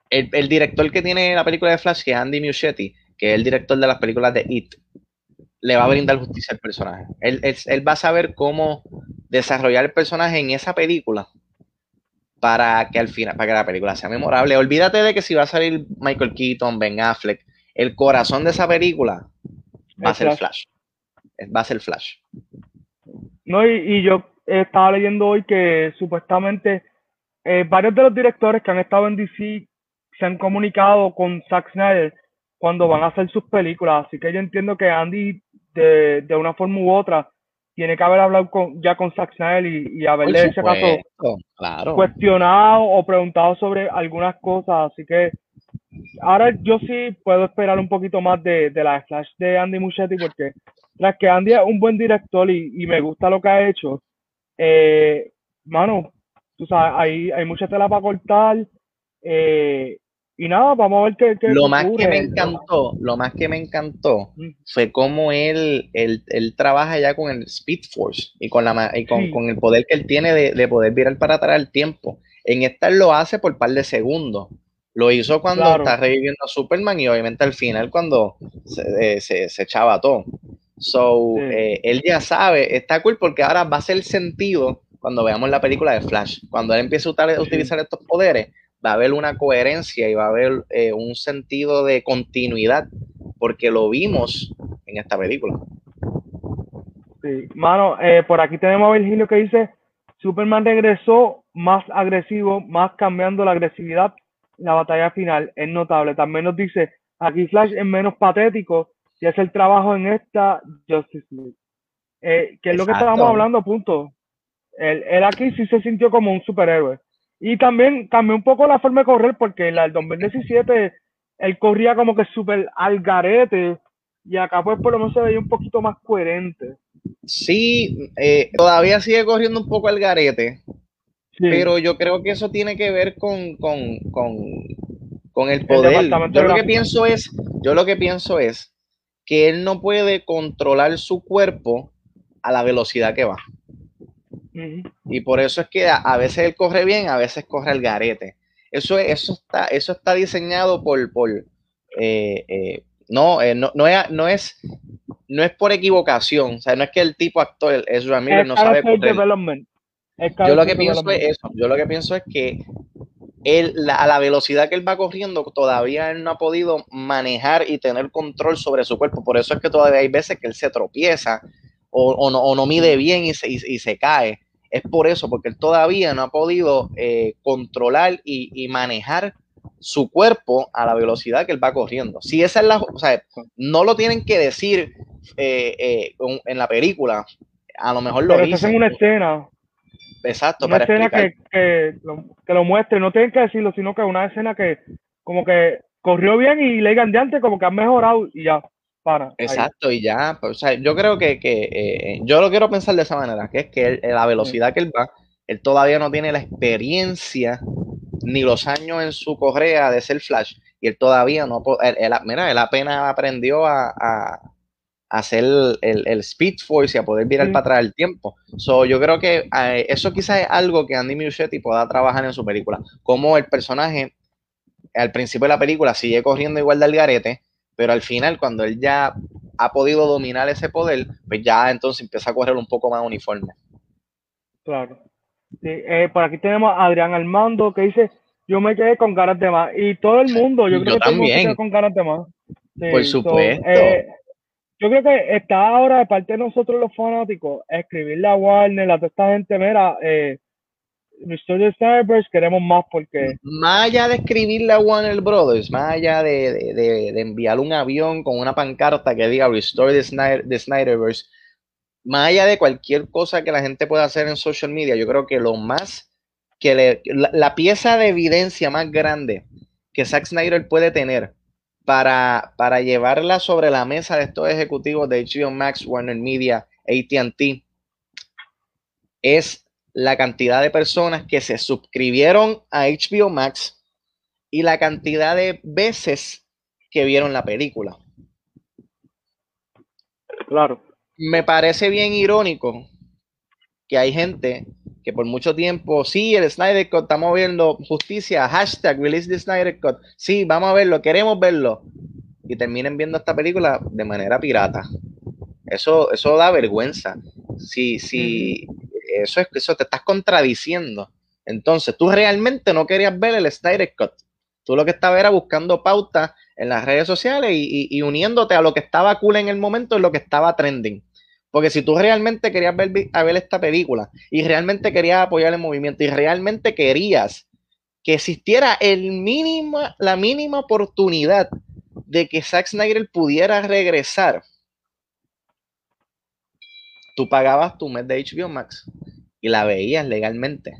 Speaker 2: el, director que tiene la película de Flash, que es Andy Muschietti, que es el director de las películas de It, le va a brindar justicia al personaje. Él, él va a saber cómo desarrollar el personaje en esa película para que al final, para que la película sea memorable. Olvídate de que si va a salir Michael Keaton, Ben Affleck, el corazón de esa película va a ser Flash. Va a ser Flash.
Speaker 1: No, y, yo estaba leyendo hoy que supuestamente eh, varios de los directores que han estado en DC se han comunicado con Zack Snyder cuando van a hacer sus películas. Así que yo entiendo que Andy, de, de una forma u otra, tiene que haber hablado con, ya con Zack Snyder y, y haberle ese caso cuestionado o preguntado sobre algunas cosas. Así que ahora yo sí puedo esperar un poquito más de, de la Flash de Andy Muschietti porque tras que Andy es un buen director y, y me gusta lo que ha hecho, eh, mano, tú sabes, hay, hay mucha tela para cortar. Eh, y nada, vamos a ver qué,
Speaker 2: Lo más que me encantó, lo más que me encantó fue cómo él, él, él, trabaja ya con el Speed Force y con, la, y con, con el poder que él tiene de, de, poder virar para atrás el tiempo. En esta él lo hace por par de segundos. Lo hizo cuando está reviviendo a Superman y obviamente al final cuando se, eh, se, se echaba todo. So, eh, él ya sabe, está cool porque ahora va a ser sentido cuando veamos la película de Flash. Cuando él empiece a utilizar estos poderes, va a haber una coherencia y va a haber eh, un sentido de continuidad, porque lo vimos en esta película.
Speaker 1: Sí, mano, eh, por aquí tenemos a Virgilio que dice, Superman regresó más agresivo, más cambiando la agresividad la batalla final, es notable. También nos dice, aquí Flash es menos patético y hace el trabajo en esta Justice League. Eh, que es lo que estábamos hablando, punto. Él, él aquí sí se sintió como un superhéroe. Y también cambió un poco la forma de correr porque en el 2017 él corría como que súper al garete y acá pues por lo menos se veía un poquito más coherente.
Speaker 2: Sí, eh, todavía sigue corriendo un poco al garete, pero yo creo que eso tiene que ver con, con, con, con el poder. yo lo que pienso es, yo lo que pienso es que él no puede controlar su cuerpo a la velocidad que va. Y por eso es que a, veces él corre bien, a veces corre el garete. Eso, eso, está, eso está diseñado por, por eh, eh, no, eh, no, no, es, no, es, no es por equivocación. O sea, no es que el tipo actor, es Ramírez, no sabe correr. Yo lo que pienso es eso. Yo lo que pienso es que él, a la velocidad que él va corriendo, todavía él no ha podido manejar y tener control sobre su cuerpo. Por eso es que todavía hay veces que él se tropieza o, no, mide bien y se, cae. Es por eso, porque él todavía no ha podido eh, controlar y, manejar su cuerpo a la velocidad que él va corriendo. Si esa es la, o sea, no lo tienen que decir eh, eh, en la película, a lo mejor lo
Speaker 1: dicen. en una escena.
Speaker 2: Exacto.
Speaker 1: Una escena que, que, lo, que lo muestre, no tienen que decirlo, sino que una escena que como que corrió bien y le de antes como que ha mejorado y ya.
Speaker 2: Exacto, y ya, pues, o sea, yo creo que, eh, yo lo quiero pensar de esa manera, que es que la velocidad que él va, él todavía no tiene la experiencia ni los años en su correa de ser Flash, y él todavía no, él, mira, él apenas aprendió a, hacer el, el, Speed Force y a poder virar para atrás el tiempo. So, yo creo que eh, eso quizás es algo que Andy Muschietti pueda trabajar en su película, como el personaje al principio de la película sigue corriendo igual del garete, pero al final, cuando él ya ha podido dominar ese poder, pues ya entonces empieza a correr un poco más uniforme.
Speaker 1: Claro. Eh, por aquí tenemos a Adrián Armando que dice, yo me quedé con ganas de más. Y todo el mundo, yo, creo que también. con ganas de más.
Speaker 2: por supuesto.
Speaker 1: Eh, yo creo que está ahora de parte de nosotros los fanáticos, escribirle a Warner, a toda esta gente, mira, eh, Restore Cyberverse queremos más porque...
Speaker 2: Más allá de escribirle a Warner Brothers, más allá de, de, enviar un avión con una pancarta que diga Restore the, Snyder, Snyderverse, más allá de cualquier cosa que la gente pueda hacer en social media, yo creo que lo más que le, la, pieza de evidencia más grande que Zack Snyder puede tener para, para llevarla sobre la mesa de estos ejecutivos de HBO Max, Warner Media, ATT, es la cantidad de personas que se suscribieron a HBO Max y la cantidad de veces que vieron la película.
Speaker 1: Claro.
Speaker 2: Me parece bien irónico que hay gente que por mucho tiempo, sí, el Snyder Cut, estamos viendo justicia, hashtag release the Snyder Cut, sí, vamos a verlo, queremos verlo, y terminen viendo esta película de manera pirata. Eso, eso da vergüenza. Si, si, eso es eso te estás contradiciendo. Entonces, tú realmente no querías ver el Snyder Cut. Tú lo que estabas era buscando pautas en las redes sociales y, uniéndote a lo que estaba cool en el momento y lo que estaba trending. Porque si tú realmente querías ver, a ver esta película y realmente querías apoyar el movimiento y realmente querías que existiera el mínimo, la mínima oportunidad de que Zack Snyder pudiera regresar, tú pagabas tu mes de HBO Max y la veías legalmente.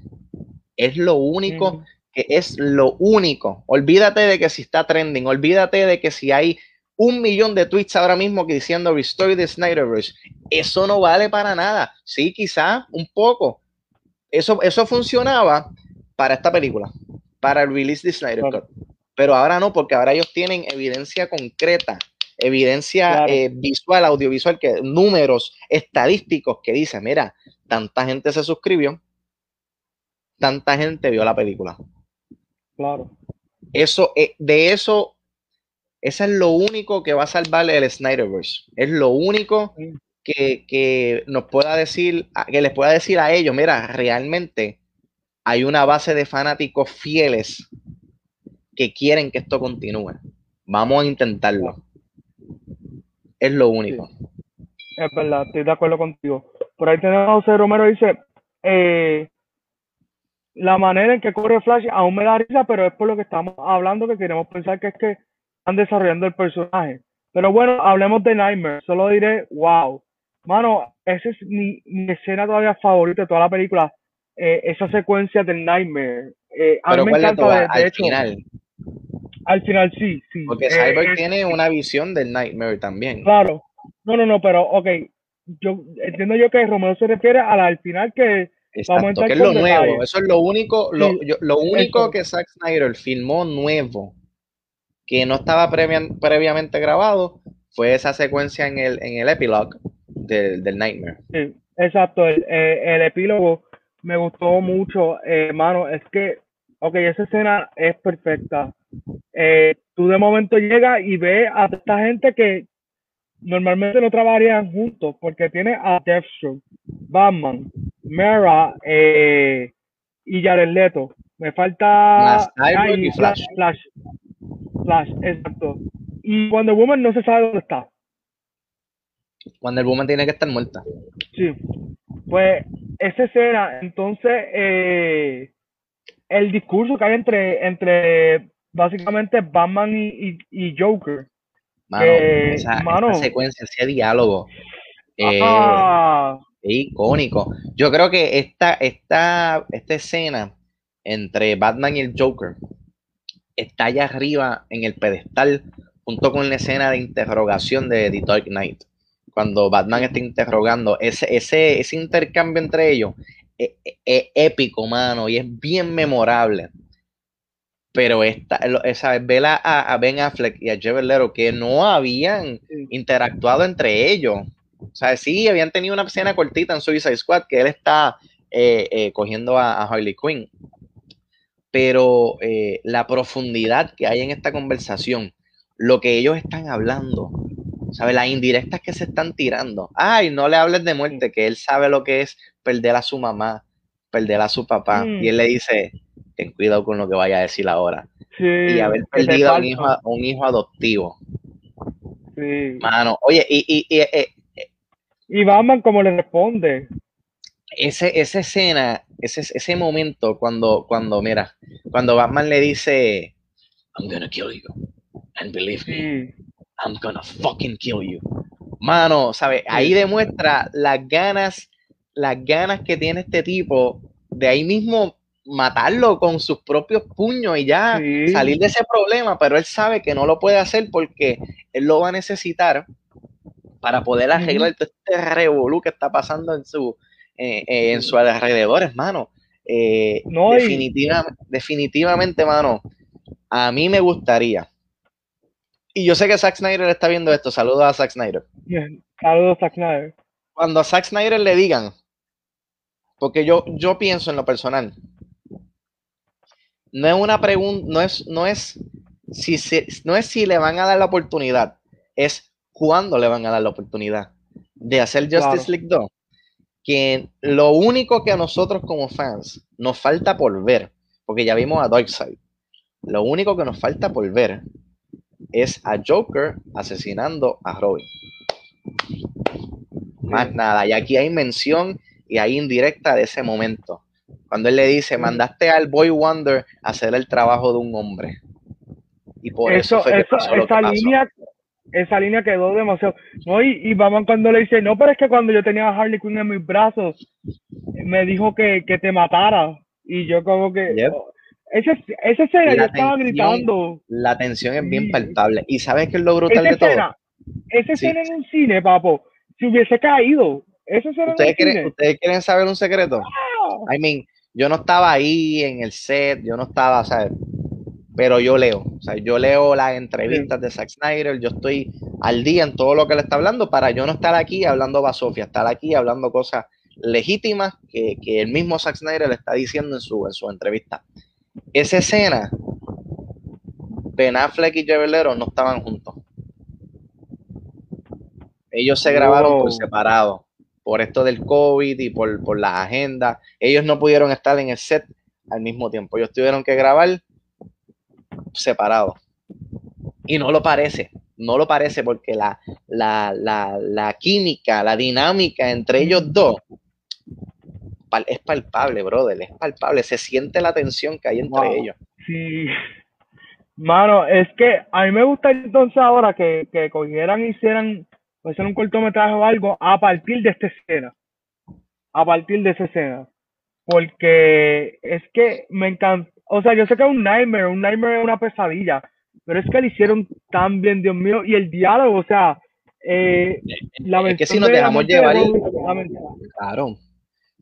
Speaker 2: Es lo único que es lo único. Olvídate de que si está trending, olvídate de que si hay un millón de tweets ahora mismo que diciendo Restore the Snyderverse. Eso no vale para nada. Sí, quizá un poco. Eso, eso funcionaba para esta película, para el release de Snyder Cut. Pero ahora no, porque ahora ellos tienen evidencia concreta evidencia eh, visual, audiovisual, que números estadísticos que dicen, mira, tanta gente se suscribió, tanta gente vio la película.
Speaker 1: Claro.
Speaker 2: Eso, eh, de eso, eso es lo único que va a salvar el Snyderverse. Es lo único que, que nos pueda decir, que les pueda decir a ellos, mira, realmente hay una base de fanáticos fieles que quieren que esto continúe. Vamos a intentarlo. Es lo único.
Speaker 1: Es verdad, estoy de acuerdo contigo. Por ahí tenemos a José Romero, dice, eh, la manera en que corre Flash aún me da risa, pero es por lo que estamos hablando que queremos pensar que es que están desarrollando el personaje. Pero bueno, hablemos de Nightmare. Solo diré, wow. Mano, esa es mi, escena todavía favorita de toda la película. Eh, esa secuencia del Nightmare. Eh, a mí me encanta, de, al final. Al final sí, sí.
Speaker 2: Porque eh, Cyborg tiene una visión del Nightmare también.
Speaker 1: Claro. No, no, no, pero ok. Yo entiendo yo que Romeo se refiere al final que
Speaker 2: Exacto, que es lo nuevo. Eso es lo único, lo, lo único que Zack Snyder filmó nuevo, que no estaba previamente grabado, fue esa secuencia en el, en el epilogue del, Nightmare.
Speaker 1: Sí, exacto, el, eh, el, epílogo me gustó mucho, hermano, es que, ok, esa escena es perfecta. Eh, tú de momento llegas y ves a esta gente que normalmente no trabajarían juntos, porque tiene a Deathstroke, Batman, Mera eh, y Jared Leto. Me falta
Speaker 2: Flash.
Speaker 1: Flash. Flash, exacto. Y Wonder Woman no se sabe dónde está.
Speaker 2: Wonder Woman tiene que estar muerta.
Speaker 1: Sí. Pues esa escena, entonces, eh, el discurso que hay entre, entre básicamente Batman y, y, Joker.
Speaker 2: Mano, esa, secuencia, ese diálogo. Eh, es icónico. Yo creo que esta, esta, esta escena entre Batman y el Joker está allá arriba en el pedestal junto con la escena de interrogación de The Dark Knight. Cuando Batman está interrogando, ese, ese, ese intercambio entre ellos es, épico, mano, y es bien memorable. Pero esta, esa vela a, a, Ben Affleck y a Leto que no habían interactuado entre ellos. O sea, sí, habían tenido una escena cortita en Suicide Squad que él está eh, eh, cogiendo a, a, Harley Quinn. Pero eh, la profundidad que hay en esta conversación, lo que ellos están hablando, ¿sabes? Las indirectas que se están tirando. Ay, no le hables de muerte, que él sabe lo que es perder a su mamá, perder a su papá. Y él le dice, ten cuidado con lo que vaya a decir ahora. y haber perdido a un, hijo, un hijo adoptivo. Sí. Mano, oye, y... Y, y, eh,
Speaker 1: eh, y Batman como le responde.
Speaker 2: Ese, esa escena, ese, ese momento cuando, cuando, mira, cuando Batman le dice, I'm gonna kill you. And believe me, I'm gonna fucking kill you. Mano, ¿sabes? Ahí demuestra las ganas, las ganas que tiene este tipo de ahí mismo matarlo con sus propios puños y ya salir de ese problema, pero él sabe que no lo puede hacer porque él lo va a necesitar para poder arreglar todo este revolú que está pasando en su, eh, eh, en su alrededor, hermano. Eh, no, definitivamente, mano, a mí me gustaría y yo sé que Zack Snyder está viendo esto. Saludos a Zack Snyder.
Speaker 1: Saludos a Zack Snyder.
Speaker 2: Cuando a Zack Snyder le digan, porque yo, yo pienso en lo personal, no es una pregunta, no es, no es si no es si le van a dar la oportunidad, es cuándo le van a dar la oportunidad de hacer Justice League 2. Que lo único que a nosotros como fans nos falta por ver, porque ya vimos a Darkseid, lo único que nos falta por ver es a Joker asesinando a Robin. Más nada. Y aquí hay mención y hay indirecta de ese momento. Cuando él le dice, mandaste al Boy Wonder a hacer el trabajo de un hombre. Y por eso, fue
Speaker 1: esa línea esa línea quedó demasiado. No, y, y cuando le dice, no, pero es que cuando yo tenía a Harley Quinn en mis brazos, me dijo que, te matara. Y yo como que, esa, esa escena yo estaba gritando.
Speaker 2: La tensión es bien palpable. ¿Y sabes qué es lo brutal de todo?
Speaker 1: Esa escena en un cine, papo, si hubiese caído. Esa escena
Speaker 2: ¿Ustedes, quieren, ¿Ustedes quieren saber un secreto? I mean, yo no estaba ahí en el set, yo no estaba, ¿sabes? Pero yo leo, o sea, yo leo las entrevistas de Zack Snyder, yo estoy al día en todo lo que le está hablando para yo no estar aquí hablando basofia, estar aquí hablando cosas legítimas que, que el mismo Zack Snyder le está diciendo en su, en su entrevista esa escena, Ben Affleck y Jared no estaban juntos. Ellos se grabaron por separado, por esto del COVID y por, por la agenda. Ellos no pudieron estar en el set al mismo tiempo. Ellos tuvieron que grabar separados. Y no lo parece, no lo parece porque la, la, la, la química, la dinámica entre ellos dos es palpable, brother, es palpable, se siente la tensión que hay entre ellos.
Speaker 1: Sí. Mano, es que a mí me gusta entonces ahora que, que cogieran y hicieran, hicieran un cortometraje o algo a partir de esta escena. A partir de esa escena. Porque es que me encanta. O sea, yo sé que es un nightmare, un nightmare es una pesadilla. Pero es que lo hicieron tan bien, Dios mío. Y el diálogo, o sea, eh,
Speaker 2: la es que si nos dejamos llevar. Claro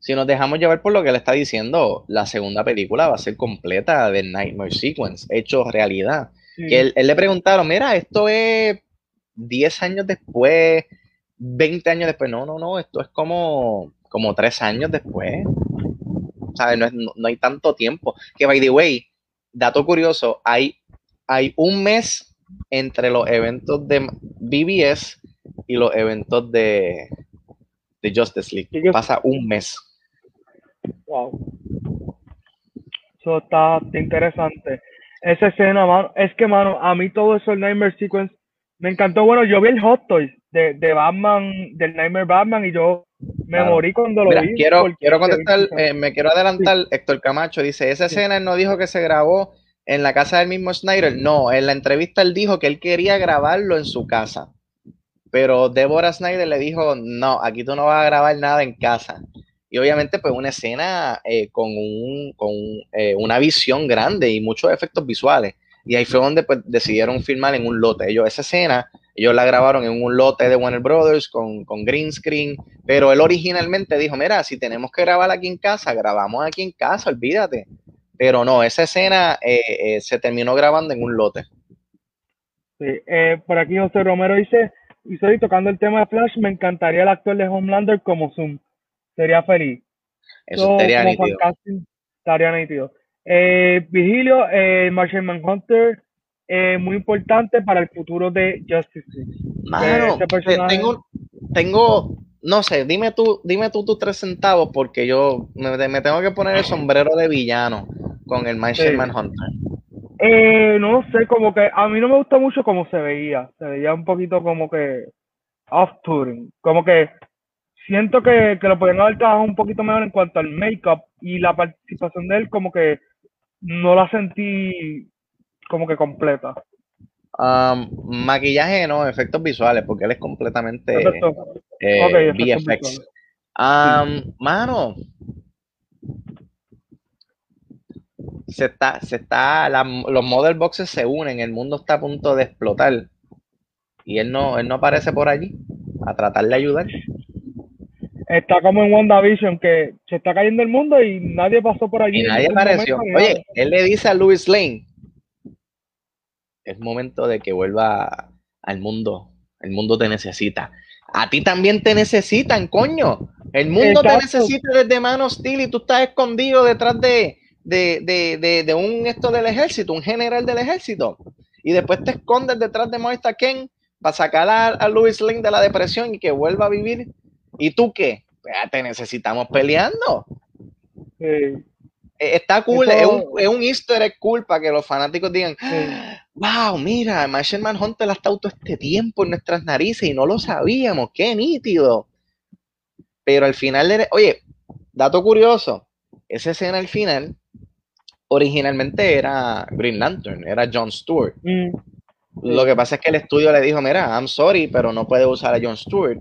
Speaker 2: si nos dejamos llevar por lo que le está diciendo, la segunda película va a ser completa de Nightmare Sequence, hecho realidad. Que él, le preguntaron, mira, esto es 10 años después, 20 años después. No, no, no, esto es como, como 3 años después. ¿Sabes? No, no, hay tanto tiempo. Que, by the way, dato curioso, hay, hay un mes entre los eventos de BBS y los eventos de, de Justice League. Pasa un mes.
Speaker 1: Wow. Eso está interesante. Esa escena, mano, es que, mano, a mí todo eso, el Nightmare Sequence, me encantó. Bueno, yo vi el Hot Toys de, de Batman, del Nightmare Batman, y yo me morí cuando lo vi.
Speaker 2: Quiero, quiero contestar, eh, me quiero adelantar. Héctor Camacho dice: Esa escena él no dijo que se grabó en la casa del mismo Snyder. No, en la entrevista él dijo que él quería grabarlo en su casa. Pero Deborah Snyder le dijo: No, aquí tú no vas a grabar nada en casa. Y obviamente, pues una escena eh, con, un, con eh, una visión grande y muchos efectos visuales. Y ahí fue donde pues, decidieron filmar en un lote. Ellos, esa escena, ellos la grabaron en un lote de Warner Brothers con, con green screen. Pero él originalmente dijo: Mira, si tenemos que grabar aquí en casa, grabamos aquí en casa, olvídate. Pero no, esa escena eh, se terminó grabando en un lote.
Speaker 1: Sí, por aquí José Romero dice: Y estoy tocando el tema de Flash, me encantaría el actor de Homelander como Zoom sería feliz.
Speaker 2: Eso sería nítido.
Speaker 1: Estaría nítido. Eh, Vigilio, eh, Martian Manhunter, eh, muy importante para el futuro de Justice League.
Speaker 2: Mano, este tengo, tengo, no sé, dime tú, dime tú tus tres centavos porque yo me, tengo que poner el sombrero de villano con el Martian Manhunter.
Speaker 1: Eh, no sé, como que a mí no me gusta mucho cómo se veía. Se veía un poquito como que off-touring. Como que siento que, que lo podrían haber trabajado un poquito mejor en cuanto al make-up y la participación de él como que no la sentí como que completa.
Speaker 2: Um, maquillaje no, efectos visuales, porque él es completamente eh, VFX. Um, mano, se está, se está, los model boxes se unen, el mundo está a punto de explotar y él no, él no aparece por allí a tratar de ayudar
Speaker 1: está como en WandaVision, que se está cayendo el mundo y nadie pasó por allí.
Speaker 2: Y nadie apareció. Oye, él le dice a Louis Lane, es momento de que vuelva al mundo. El mundo te necesita. A ti también te necesitan, coño. El mundo te necesita desde mano hostil y tú estás escondido detrás de, de, un esto del ejército, un general del ejército. Y después te escondes detrás de Martha Ken para sacar a, a Louis Lane de la depresión y que vuelva a vivir ¿Y tú qué? Pues, te necesitamos peleando. E, está cool, es, un, es, un, easter egg cool para que los fanáticos digan, wow, mira, Martian Manhunter ha estado todo este tiempo en nuestras narices y no lo sabíamos, qué nítido. Pero al final, oye, dato curioso, esa escena al final originalmente era Green Lantern, era John Stewart. Mm. Lo que pasa es que el estudio le dijo, mira, I'm sorry, pero no puede usar a John Stewart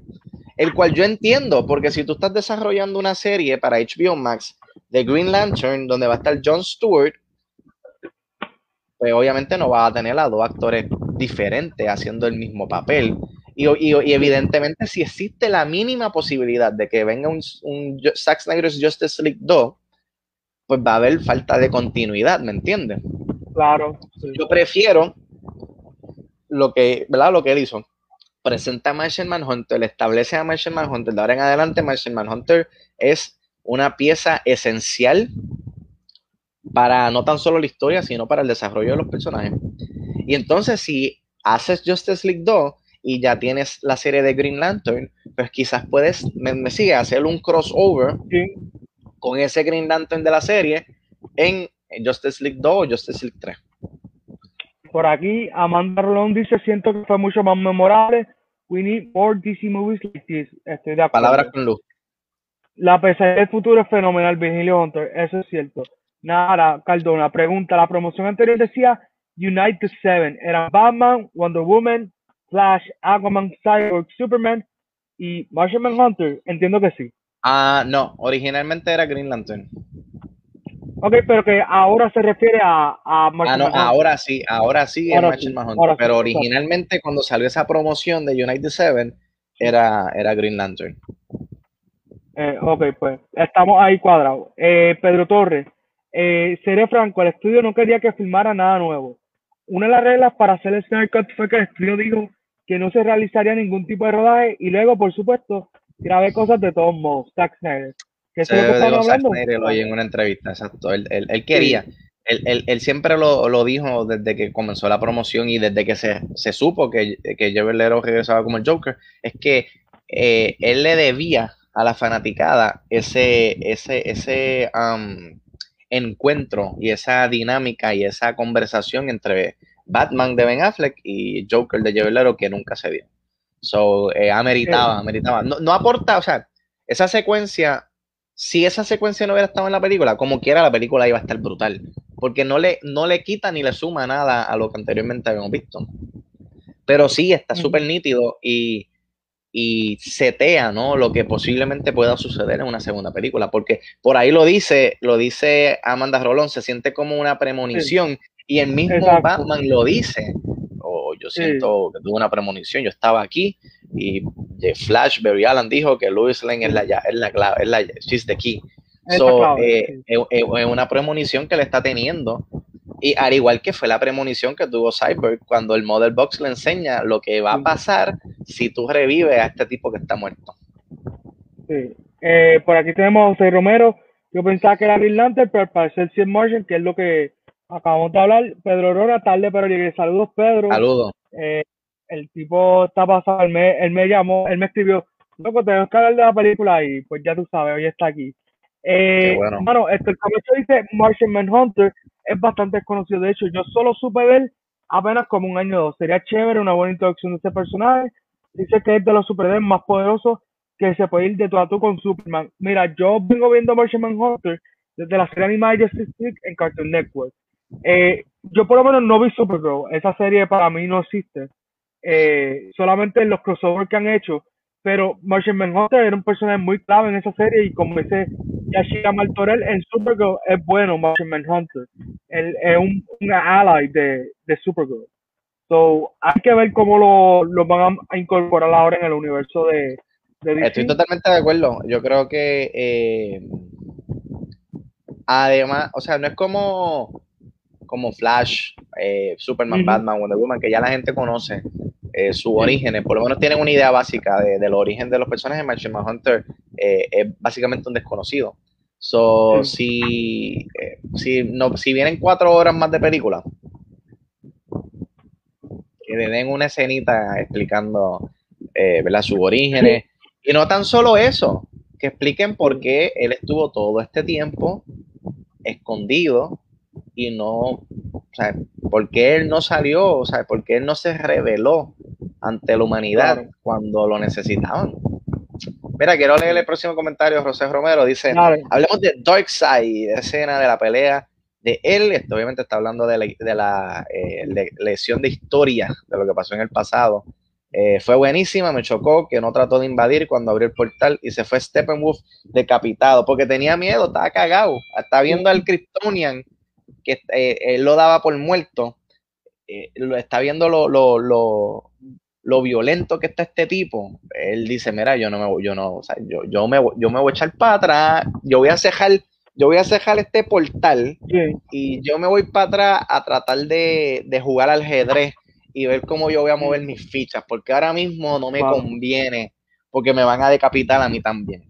Speaker 2: el cual yo entiendo, porque si tú estás desarrollando una serie para HBO Max de Green Lantern, donde va a estar John Stewart, pues obviamente no va a tener a dos actores diferentes haciendo el mismo papel. Y, evidentemente, si existe la mínima posibilidad de que venga un, Zack Snyder's Justice League 2, pues va a haber falta de continuidad, ¿me entiendes?
Speaker 1: Claro.
Speaker 2: Yo prefiero lo que, ¿verdad? Lo que él hizo presenta a Martian Manhunter, le establece a Martian Manhunter, de ahora en adelante Martian Manhunter es una pieza esencial para no tan solo la historia, sino para el desarrollo de los personajes. Y entonces si haces Justice League 2 y ya tienes la serie de Green Lantern, pues quizás puedes, me, sigue, hacer un crossover con ese Green Lantern de la serie en Justice League 2 o Justice League 3.
Speaker 1: Por aquí, Amanda Rolón dice, siento que fue mucho más memorable We need more DC movies like this. Estoy de acuerdo.
Speaker 2: Palabras con luz.
Speaker 1: La pesadilla del futuro es fenomenal, Virgilio Hunter. Eso es cierto. Nada, Cardona, pregunta. La promoción anterior decía United Seven. Era Batman, Wonder Woman, Flash, Aquaman, Cyborg, Superman y Martian Manhunter. Entiendo que sí.
Speaker 2: Ah, no. Originalmente era Green Lantern.
Speaker 1: Ok, pero que ahora se refiere a, a
Speaker 2: ah, no, ahora sí, ahora sí es Martian Manhunter, pero originalmente cuando salió esa promoción de United Seven era, era Green Lantern.
Speaker 1: Eh, ok, pues estamos ahí cuadrados. Eh, Pedro Torres, eh, seré franco, el estudio no quería que filmara nada nuevo. Una de las reglas para hacer el Snyder Cut fue que el estudio dijo que no se realizaría ningún tipo de rodaje y luego, por supuesto, grabé cosas de todos modos, Zack Snyder.
Speaker 2: Que eso es lo que hablando. Hoy en una entrevista, exacto. Él, él, quería, él, él, siempre lo, lo, dijo desde que comenzó la promoción y desde que se, se supo que, que Javier Lero regresaba como el Joker, es que eh, él le debía a la fanaticada ese, ese, ese um, encuentro y esa dinámica y esa conversación entre Batman de Ben Affleck y Joker de Javier Lero que nunca se dio. So, eh, ameritaba, ameritaba. No, no aporta, o sea, esa secuencia si esa secuencia no hubiera estado en la película, como quiera la película iba a estar brutal, porque no le, no le quita ni le suma nada a lo que anteriormente habíamos visto. Pero sí, está súper nítido y, y setea, ¿no? Lo que posiblemente pueda suceder en una segunda película, porque por ahí lo dice, lo dice Amanda Rolón, se siente como una premonición y el mismo Batman lo dice. Yo siento que tuve una premonición, yo estaba aquí y Flash, Barry Allen dijo que Louis Lane es la, es la clave, es la, she's the key. So, eh, es, una premonición que le está teniendo. Y al igual que fue la premonición que tuvo Cyber cuando el Model Box le enseña lo que va a pasar si tú revives a este tipo que está muerto.
Speaker 1: Sí. Eh, por aquí tenemos a José Romero. Yo pensaba que era Bill Lantern, pero para ser Cien Martian, que es lo que acabamos de hablar. Pedro Aurora, tarde, pero llegué. Saludos, Pedro.
Speaker 2: Saludos.
Speaker 1: Eh, el tipo está pasado, él me, él me llamó, él me escribió, loco, tenemos que hablar de la película y pues ya tú sabes, hoy está aquí. Eh, bueno. este, el comienzo dice Martian Manhunter es bastante desconocido, de hecho yo solo supe de él apenas como un año o dos, sería chévere una buena introducción de este personaje, dice que es de los superhéroes más poderosos que se puede ir de tú a tú con Superman. Mira, yo vengo viendo Martian Manhunter desde la serie animada Justice League en Cartoon Network. Eh, yo por lo menos no vi Supergirl, esa serie para mí no existe eh, solamente los crossovers que han hecho, pero Martian Manhunter era un personaje muy clave en esa serie y como dice Yashira Martorell en Supergirl es bueno Martian Manhunter, él es un, ally de, de Supergirl. So, hay que ver cómo lo, lo van a incorporar ahora en el universo de,
Speaker 2: de Estoy totalmente de acuerdo. Yo creo que eh, además, o sea, no es como como Flash, eh, Superman, Batman, Wonder Woman, que ya la gente conoce eh, sus orígenes, por lo menos tienen una idea básica de, del origen de los personajes, Martian Hunter eh, es básicamente un desconocido. So, si, si, no, si vienen cuatro horas más de película, que le den una escenita explicando ¿verdad? sus orígenes, y no tan solo eso, que expliquen por qué él estuvo todo este tiempo escondido y no, o sea, ¿por qué él no salió? O sea, ¿por qué él no se reveló ante la humanidad cuando lo necesitaban? Mira, quiero leer el próximo comentario, José Romero. Dice, hablemos de Darkseid, escena de la pelea de él. Esto obviamente está hablando de la, de la eh, lesión de historia de lo que pasó en el pasado. Eh, fue buenísima, me chocó que no trató de invadir cuando abrió el portal y se fue Steppenwolf decapitado porque tenía miedo, estaba cagado. Está viendo al Kryptonian que eh, él lo daba por muerto, eh, lo está viendo lo, lo, lo, lo, violento que está este tipo, él dice, mira, yo no me voy, yo no, o sea, yo, yo, me, yo me voy a echar para atrás, yo voy a cejar, yo voy a cejar este portal y yo me voy para atrás a tratar de, de, jugar al ajedrez y ver cómo yo voy a mover mis fichas, porque ahora mismo no me conviene, porque me van a decapitar a mí también.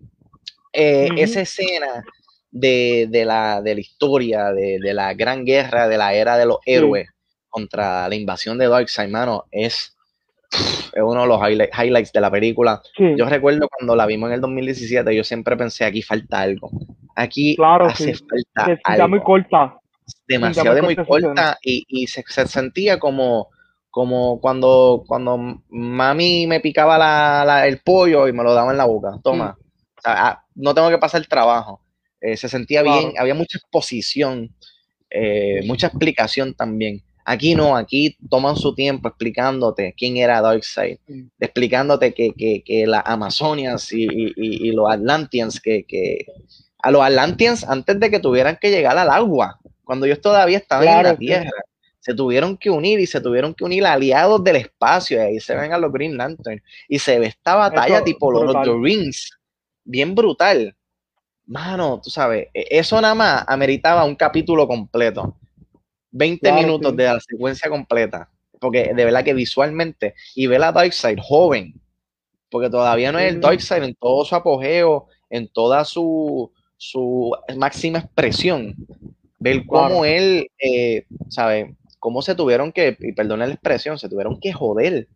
Speaker 2: Eh, esa escena de, la, de la historia, de, la gran guerra, de la era de los héroes contra la invasión de Darkseid, mano, es, es uno de los highlights de la película. Yo recuerdo cuando la vimos en el 2017, yo siempre pensé, aquí falta algo. Aquí hace falta algo.
Speaker 1: muy corta.
Speaker 2: Demasiado muy, corta y, se, sentía como como cuando, cuando mami me picaba la, el pollo y me lo daba en la boca. Toma, ah, no tengo que pasar el trabajo. Eh, se sentía bien, había mucha exposición, eh, mucha explicación también. Aquí no, aquí toman su tiempo explicándote quién era Darkseid, explicándote que, que, que las Amazonias y, y, los Atlanteans, que, que, a los Atlanteans antes de que tuvieran que llegar al agua, cuando ellos todavía estaban en la Tierra, se tuvieron que unir y se tuvieron que unir aliados del espacio, y ahí se ven a los Green Lantern, y se ve esta batalla tipo los The Rings, bien brutal mano, tú sabes, e, eso nada más ameritaba un capítulo completo. 20 minutos de la secuencia completa. porque de verdad que visualmente, y ver a Darkseid joven, porque todavía no es el Darkseid en todo su apogeo, en toda su, su máxima expresión. Ver cómo él, eh, ¿sabe? Cómo se tuvieron que, y perdona la expresión, se tuvieron que joder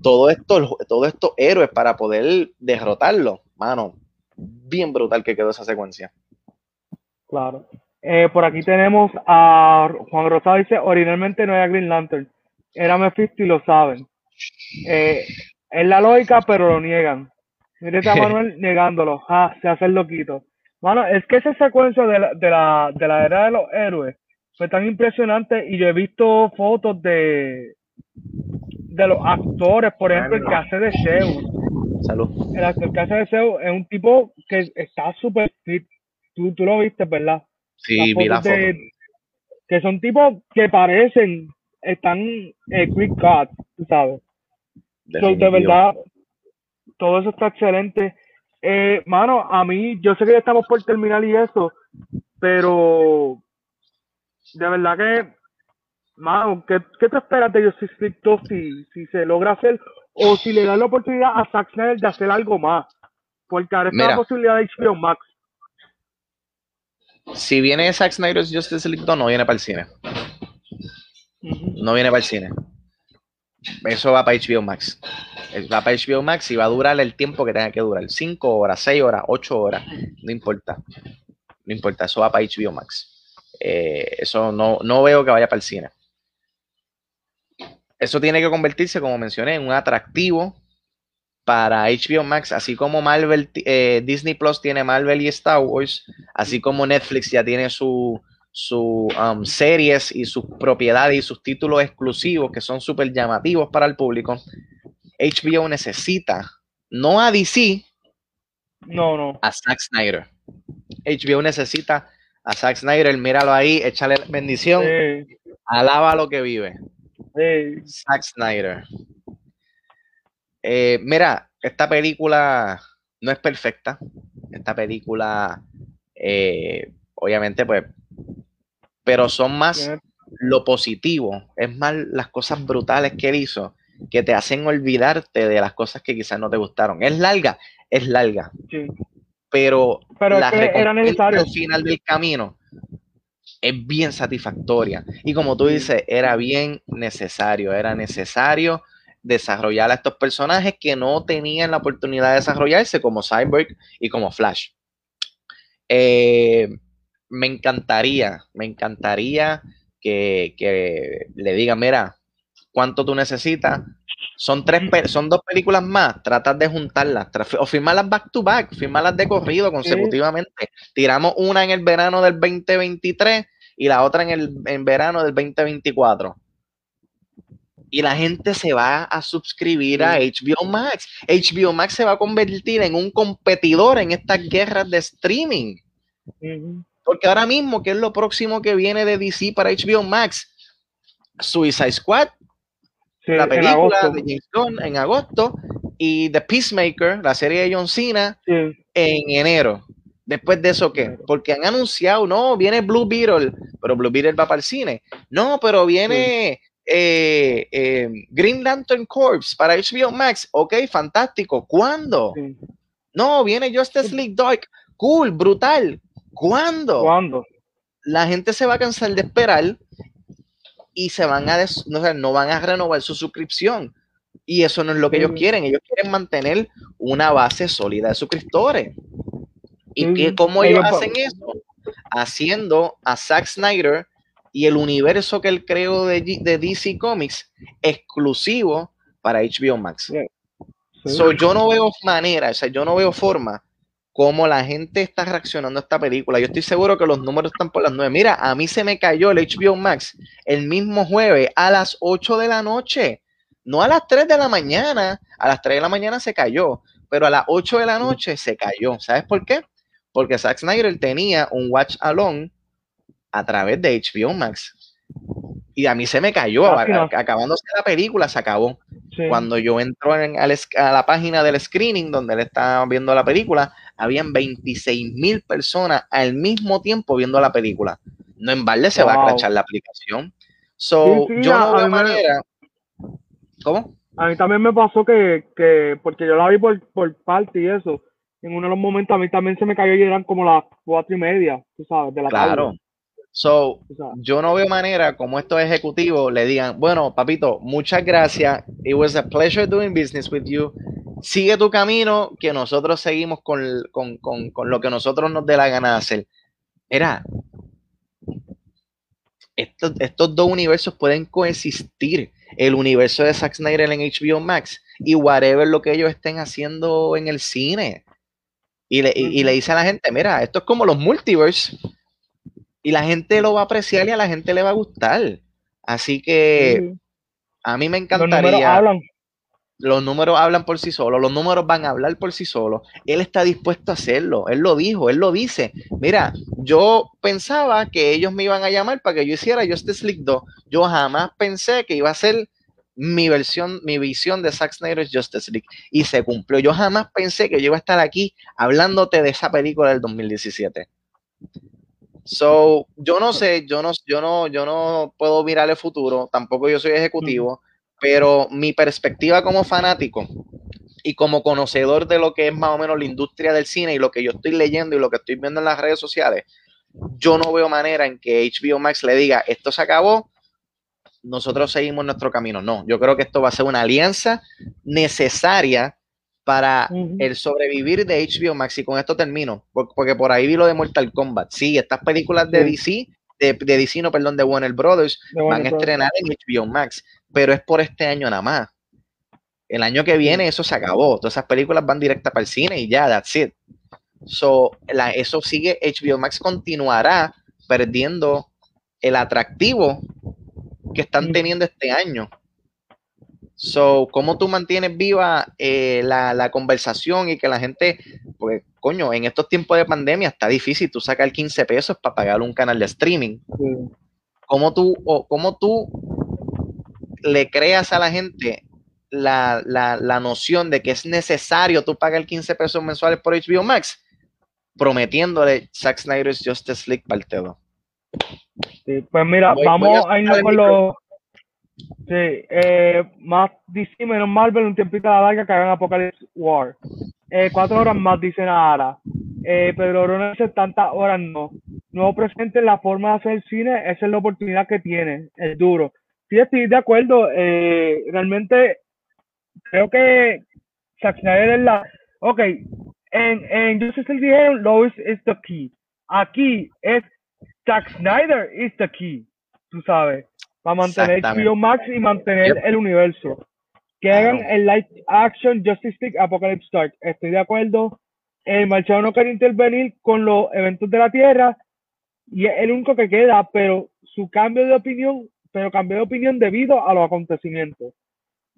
Speaker 2: todo esto, todos estos héroes para poder derrotarlo. Mano, bien brutal que quedó esa secuencia.
Speaker 1: Claro. Eh, por aquí tenemos a Juan Rosado dice, originalmente no era Green Lantern, era Mephisto y lo saben. Eh, es la lógica, pero lo niegan. Mire a *laughs* Manuel negándolo. Ah, se hace el loquito. Mano, es que esa secuencia de la, de la, de la era de los héroes fue tan impresionante y yo he visto fotos de, de los actores, por ejemplo, el que hace de Zeus.
Speaker 2: Salud.
Speaker 1: El que hace de Zeus es un tipo que está súper fit. Tú, tú lo viste, ¿verdad?
Speaker 2: Sí, vi la foto.
Speaker 1: que son tipos que parecen, están eh, quick cut, tú sabes. de verdad, todo eso está excelente. Eh, mano, a mí, yo sé que ya estamos por terminar y eso, pero de verdad que, mano, ¿qué, qué te esperas de Justice si, si se logra hacer o si le dan la oportunidad a Zack Snyder de hacer algo más? Porque ahora está la posibilidad de HBO Max.
Speaker 2: Si viene Zack Snyder Justice League 2, no viene para el cine. No viene para el cine. Eso va para HBO Max. Va para HBO Max y va a durar el tiempo que tenga que durar. 5 horas, 6 horas, 8 horas. No importa. No importa. Eso va para HBO Max. Eh, eso no, no veo que vaya para el cine. Eso tiene que convertirse, como mencioné, en un atractivo para HBO Max, así como Marvel, eh, Disney Plus tiene Marvel y Star Wars, así como Netflix ya tiene su, sus um, series y sus propiedades y sus títulos exclusivos que son súper llamativos para el público, HBO necesita, no a DC,
Speaker 1: no, no.
Speaker 2: a Zack Snyder. HBO necesita a Zack Snyder, míralo ahí, échale bendición, alaba lo que vive. Zack Snyder. Eh, mira, esta película no es perfecta. Esta película, eh, obviamente, pues pero son más lo positivo, es más las cosas brutales que él hizo que te hacen olvidarte de las cosas que quizás no te gustaron. Es larga, es larga. Pero, la era necesario. al final del camino es bien satisfactoria. Y como tú dices, era bien necesario, era necesario desarrollar a estos personajes que no tenían la oportunidad de desarrollarse como Cyborg y como Flash. Eh, me encantaría, me encantaría que, le digan, mira, ¿cuánto tú necesitas? Son tres, son dos películas más, tratas de juntarlas, o firmarlas back to back, firmarlas de corrido consecutivamente. Tiramos una en el verano del 2023 y la otra en el en verano del 2024. Y la gente se va a suscribir a HBO Max. HBO Max se va a convertir en un competidor en estas guerras de streaming. Porque ahora mismo, ¿qué es lo próximo que viene de DC para HBO Max? Suicide Squad, la película de James Gunn en agosto, y The Peacemaker, la serie de John Cena, en enero. Después de eso, ¿qué? Porque han anunciado, no, viene Blue Beetle, pero Blue Beetle va para el cine. No, pero viene eh, eh, Green Lantern Corps para HBO Max. Ok, fantástico. ¿Cuándo? No, viene Justice League Dark. Cool, brutal. ¿Cuándo?
Speaker 1: ¿Cuándo?
Speaker 2: La gente se va a cansar de esperar y se van a no, no van a renovar su suscripción. Y eso no es lo que ellos quieren. Ellos quieren mantener una base sólida de suscriptores. ¿Y mm. cómo ellos hacen eso? Haciendo a Zack Snyder y el universo que él creó de, de DC Comics exclusivo para HBO Max. yo no veo manera, o sea, yo no veo forma cómo la gente está reaccionando a esta película. Yo estoy seguro que los números están por las nueve. Mira, a mí se me cayó el HBO Max el mismo jueves a las 8 de la noche, no a las 3 de la mañana. A las 3 de la mañana se cayó, pero a las 8 de la noche se cayó. ¿Sabes por qué? Porque Zack Snyder tenía un watch alone a través de HBO Max. Y a mí se me cayó, acabándose la película, se acabó. Cuando yo entro a la página del screening donde él estaba viendo la película, habían 26 mil personas al mismo tiempo viendo la película. No en balde se va a crachar la aplicación. So, yo no veo manera. ¿Cómo?
Speaker 1: A mí también me pasó que, que porque yo la vi por, por parte y eso. En uno de los momentos a mí también se me cayó y eran como las cuatro y media, tú sabes, de la
Speaker 2: Claro. So, yo no veo manera como estos ejecutivos le digan, bueno, papito, muchas gracias. It was a pleasure doing business with you. Sigue tu camino, que nosotros seguimos con, con, con, con lo que nosotros nos dé la gana de hacer. Era, estos, estos dos universos pueden coexistir. El universo de Zack Snyder en HBO Max y whatever lo que ellos estén haciendo en el cine. Y le, y, le dice a la gente, mira, esto es como los multiverse. Y la gente lo va a apreciar y a la gente le va a gustar. Así que a mí me encantaría los números hablan por sí solos, los números van a hablar por sí solos. Él está dispuesto a hacerlo, él lo dijo, él lo dice. Mira, yo pensaba que ellos me iban a llamar para que yo hiciera Justice League 2. Yo jamás pensé que iba a ser mi versión, mi visión de Zack Snyder's Justice League. Y se cumplió. Yo jamás pensé que yo iba a estar aquí hablándote de esa película del 2017. So, yo no sé, yo no, yo no, yo no puedo mirar el futuro, tampoco yo soy ejecutivo, pero mi perspectiva como fanático y como conocedor de lo que es más o menos la industria del cine y lo que yo estoy leyendo y lo que estoy viendo en las redes sociales, yo no veo manera en que HBO Max le diga, esto se acabó, nosotros seguimos nuestro camino. No, yo creo que esto va a ser una alianza necesaria para el sobrevivir de HBO Max. Y con esto termino, porque por ahí vi lo de Mortal Kombat. Sí, estas películas de DC, de, de DC, no, perdón, de Warner Brothers, van a estrenar en HBO Max pero es por este año nada más. El año que viene eso se acabó. Todas esas películas van directas para el cine y ya, that's it. So, eso sigue, HBO Max continuará perdiendo el atractivo que están teniendo este año. So, ¿cómo tú mantienes viva eh, la, conversación y que la gente, pues, coño, en estos tiempos de pandemia está difícil tú sacar 15 pesos para pagar un canal de streaming? ¿Cómo tú, o, cómo tú le creas a la gente la, noción de que es necesario tú pagar 15 pesos mensuales por HBO Max, prometiéndole Zack Snyder's Justice League parte 2.
Speaker 1: Sí, pues mira, vamos a, irnos con los. Sí, eh, más DC menos Marvel, un tiempito a la larga que hagan Apocalypse War. Eh, cuatro horas más, dice Nara. Eh, pero no dice tantas horas, no. Nuevo presente, la forma de hacer cine, esa es la oportunidad que tiene, es duro. Sí, estoy de acuerdo. Eh, realmente creo que Zack Snyder es la. Ok, en, en Justice League dijeron Lois is the key. Aquí es Zack Snyder is the key. Tú sabes. Para mantener HBO Max y mantener el universo. Que hagan el live action Justice League Apocalypse Start. Estoy de acuerdo. El marchado no quiere intervenir con los eventos de la Tierra y es el único que queda, pero su cambio de opinión pero cambié de opinión debido a los acontecimientos.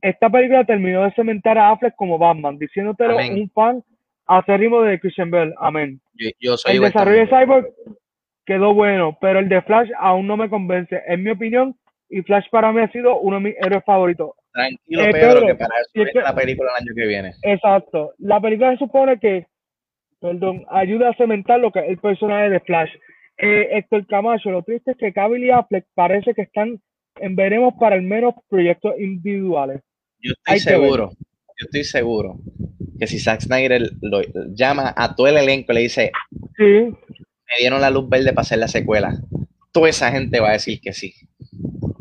Speaker 1: Esta película terminó de cementar a Affleck como Batman, diciéndotelo un fan acérrimo de Christian Bell. Amén.
Speaker 2: Yo, soy
Speaker 1: el desarrollo de Cyborg quedó bueno, pero el de Flash aún no me convence, en mi opinión, y Flash para mí ha sido uno de mis héroes favoritos.
Speaker 2: Tranquilo, eh, Pedro, que para eso es la película el año que viene.
Speaker 1: Exacto. La película se supone que, perdón, ayuda a cementar lo que es el personaje de Flash eh, Héctor Camacho, lo triste es que Cavill y Affleck parece que están en veremos para al menos proyectos individuales.
Speaker 2: Yo estoy seguro, yo estoy seguro que si Zack Snyder lo llama a todo el elenco y le dice,
Speaker 1: sí.
Speaker 2: me dieron la luz verde para hacer la secuela, toda esa gente va a decir que sí.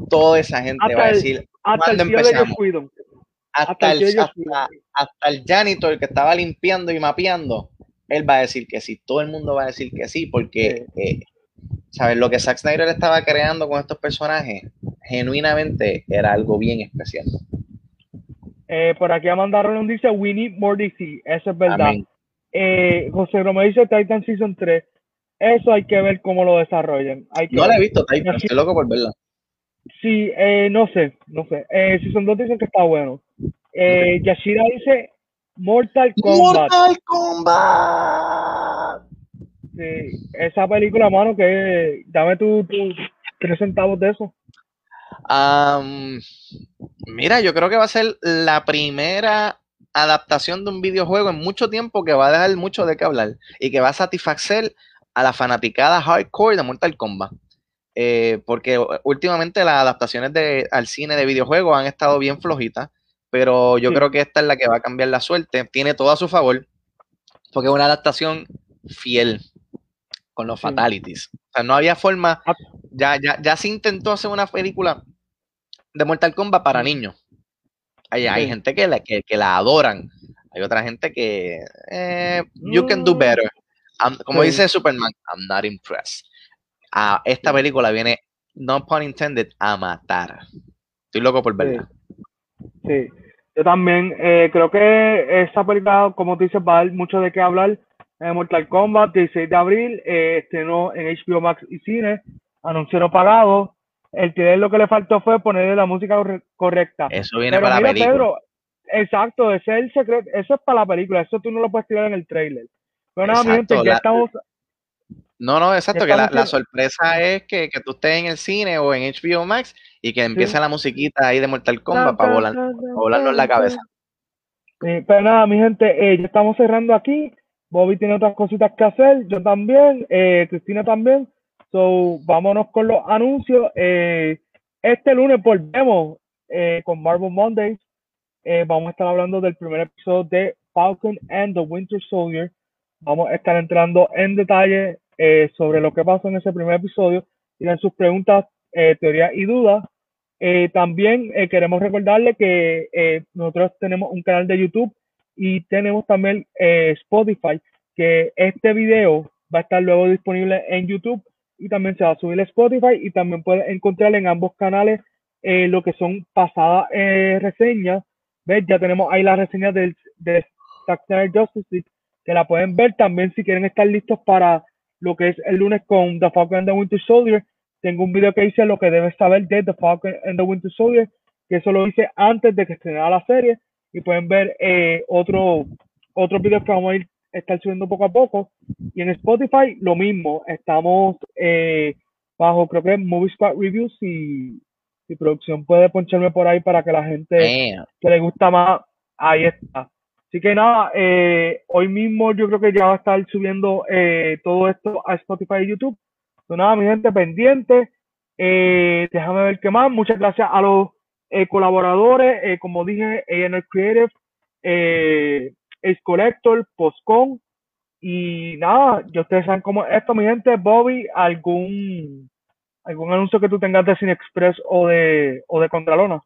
Speaker 2: Toda esa gente va a decir,
Speaker 1: hasta el empezamos?
Speaker 2: Hasta, el, hasta el janitor que estaba limpiando y mapeando, él va a decir que sí, todo el mundo va a decir que sí, porque, eh, ¿sabes? Lo que Zack Snyder estaba creando con estos personajes, genuinamente era algo bien especial.
Speaker 1: Eh, por aquí Amanda Roland dice, we need more DC, eso es verdad. Eh, José Romero dice Titan Season 3, eso hay que ver cómo lo desarrollan.
Speaker 2: no la he visto, Titan, estoy loco por verla.
Speaker 1: Sí, no sé, no sé. Season 2 dicen que está bueno. Yashira dice, Mortal Kombat.
Speaker 2: Mortal Kombat.
Speaker 1: Sí, esa película, mano, que dame tu, tres centavos de eso.
Speaker 2: mira, yo creo que va a ser la primera adaptación de un videojuego en mucho tiempo que va a dejar mucho de qué hablar y que va a satisfacer a la fanaticada hardcore de Mortal Kombat. eh, porque últimamente las adaptaciones de, al cine de videojuegos han estado bien flojitas, pero yo creo que esta es la que va a cambiar la suerte. Tiene todo a su favor, porque es una adaptación fiel con los fatalities. O sea, no había forma, ah. ya, ya, ya se intentó hacer una película de Mortal Kombat para niños. Hay, hay gente que la, que, la adoran. Hay otra gente que eh, you can do mm. Como dice Superman, I'm not impressed. A esta película viene, no pun intended, a matar. Estoy loco por verla.
Speaker 1: Sí. Yo también eh, creo que esta película, como tú dices, va a dar mucho de qué hablar. Eh, Mortal Kombat, 16 de abril, eh, estrenó en HBO Max y Cine, anuncio no pagado. El que lo que le faltó fue ponerle la música correcta.
Speaker 2: Eso viene para la película.
Speaker 1: exacto, ese es el secreto, eso es para la película, eso tú no lo puedes tirar en el trailer. Pero nada, gente, ya estamos.
Speaker 2: No, no, exacto, que la, sorpresa es que, que, tú estés en el cine o en HBO Max y que empiece la musiquita ahí de Mortal Kombat para, volar, volarnos la cabeza.
Speaker 1: pero nada, mi gente, eh, ya estamos cerrando aquí. Bobby tiene otras cositas que hacer, yo también, eh, Cristina también. So, vámonos con los anuncios. Eh, este lunes volvemos eh, con Marvel Mondays. Eh, vamos a estar hablando del primer episodio de Falcon and the Winter Soldier. Vamos a estar entrando en detalle sobre lo que pasó en ese primer episodio. Tienen sus preguntas, teorías y dudas. también queremos recordarle que nosotros tenemos un canal de YouTube y tenemos también Spotify, que este video va a estar luego disponible en YouTube y también se va a subir a Spotify y también puedes encontrar en ambos canales eh, lo que son pasadas eh, reseñas. ¿Ves? Ya tenemos ahí las reseñas del, de Zack Justice League que la pueden ver también si quieren estar listos para lo que es el lunes con The Falcon and the Winter Soldier. Tengo un video que dice lo que debes saber de The Falcon and the Winter Soldier, que eso lo hice antes de que estrenara la serie y pueden ver eh, otro, otros videos que vamos a ir estar subiendo poco a poco. Y en Spotify lo mismo, estamos eh, bajo creo que Movie Spot Reviews y, producción puede poncharme por ahí para que la gente que le gusta más, ahí está. Así que nada, eh, hoy mismo yo creo que ya va a estar subiendo eh, todo esto a Spotify y YouTube. Entonces nada, mi gente pendiente. déjame ver qué más. Muchas gracias a los colaboradores, como dije, ANR Creative, es Collector, Postcon. Y nada, yo ustedes saben cómo esto, mi gente. Bobby, ¿algún, algún anuncio que tú tengas de Cine Express o de, o de Contralona?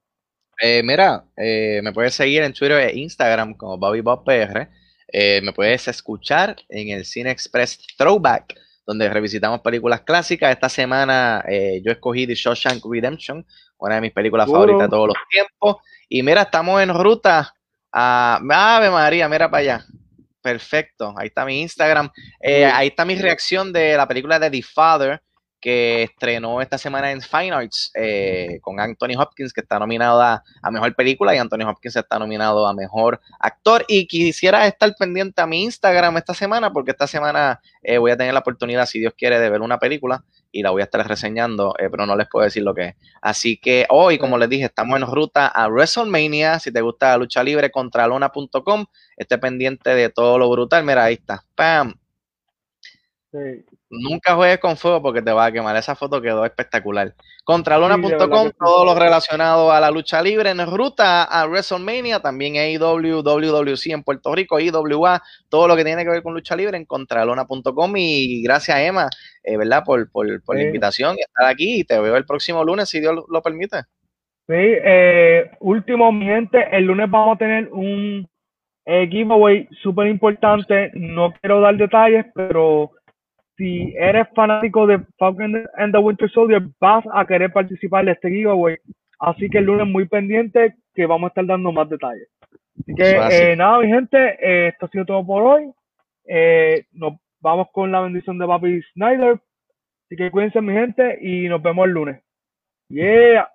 Speaker 2: Eh, mira, eh, me puedes seguir en Twitter e Instagram como Bobby Bob PR. Eh, me puedes escuchar en el Cine Express Throwback, donde revisitamos películas clásicas. Esta semana yo escogí The Shawshank Redemption, una de mis películas favoritas de todos los tiempos. Y mira, estamos en ruta Ah, Ave María, mira para allá. Perfecto, ahí está mi Instagram. Eh, ahí está mi reacción de la película de The Father que estrenó esta semana en Fine Arts eh, con Anthony Hopkins, que está nominado a, Mejor Película, y Anthony Hopkins está nominado a Mejor Actor. Y quisiera estar pendiente a mi Instagram esta semana, porque esta semana eh, voy a tener la oportunidad, si Dios quiere, de ver una película y la voy a estar reseñando, eh, pero no les puedo decir lo que es. Así que hoy, como les dije, estamos en ruta a WrestleMania. Si te gusta la lucha libre, contralona.com, esté pendiente de todo lo brutal. Mira, ahí está. ¡Pam! Nunca juegues con fuego porque te va a quemar. Esa foto quedó espectacular. Contralona.com, todo lo relacionado a la lucha libre en ruta a WrestleMania, también AEW, WWC en Puerto Rico, IWA, todo lo que tiene que ver con lucha libre en contralona.com. Y gracias, Emma, eh, ¿verdad? Por, la invitación y estar aquí. Y te veo el próximo lunes, si Dios lo permite.
Speaker 1: Sí, eh, último, mi gente, el lunes vamos a tener un eh, giveaway súper importante. No quiero dar detalles, pero si eres fanático de Falcon and the Winter Soldier, vas a querer participar de este giveaway. Así que el lunes muy pendiente que vamos a estar dando más detalles. Así que eh, nada, mi gente, eh, esto ha sido todo por hoy. Eh, nos vamos con la bendición de Papi Snyder. Así que cuídense, mi gente, y nos vemos el lunes. Yeah.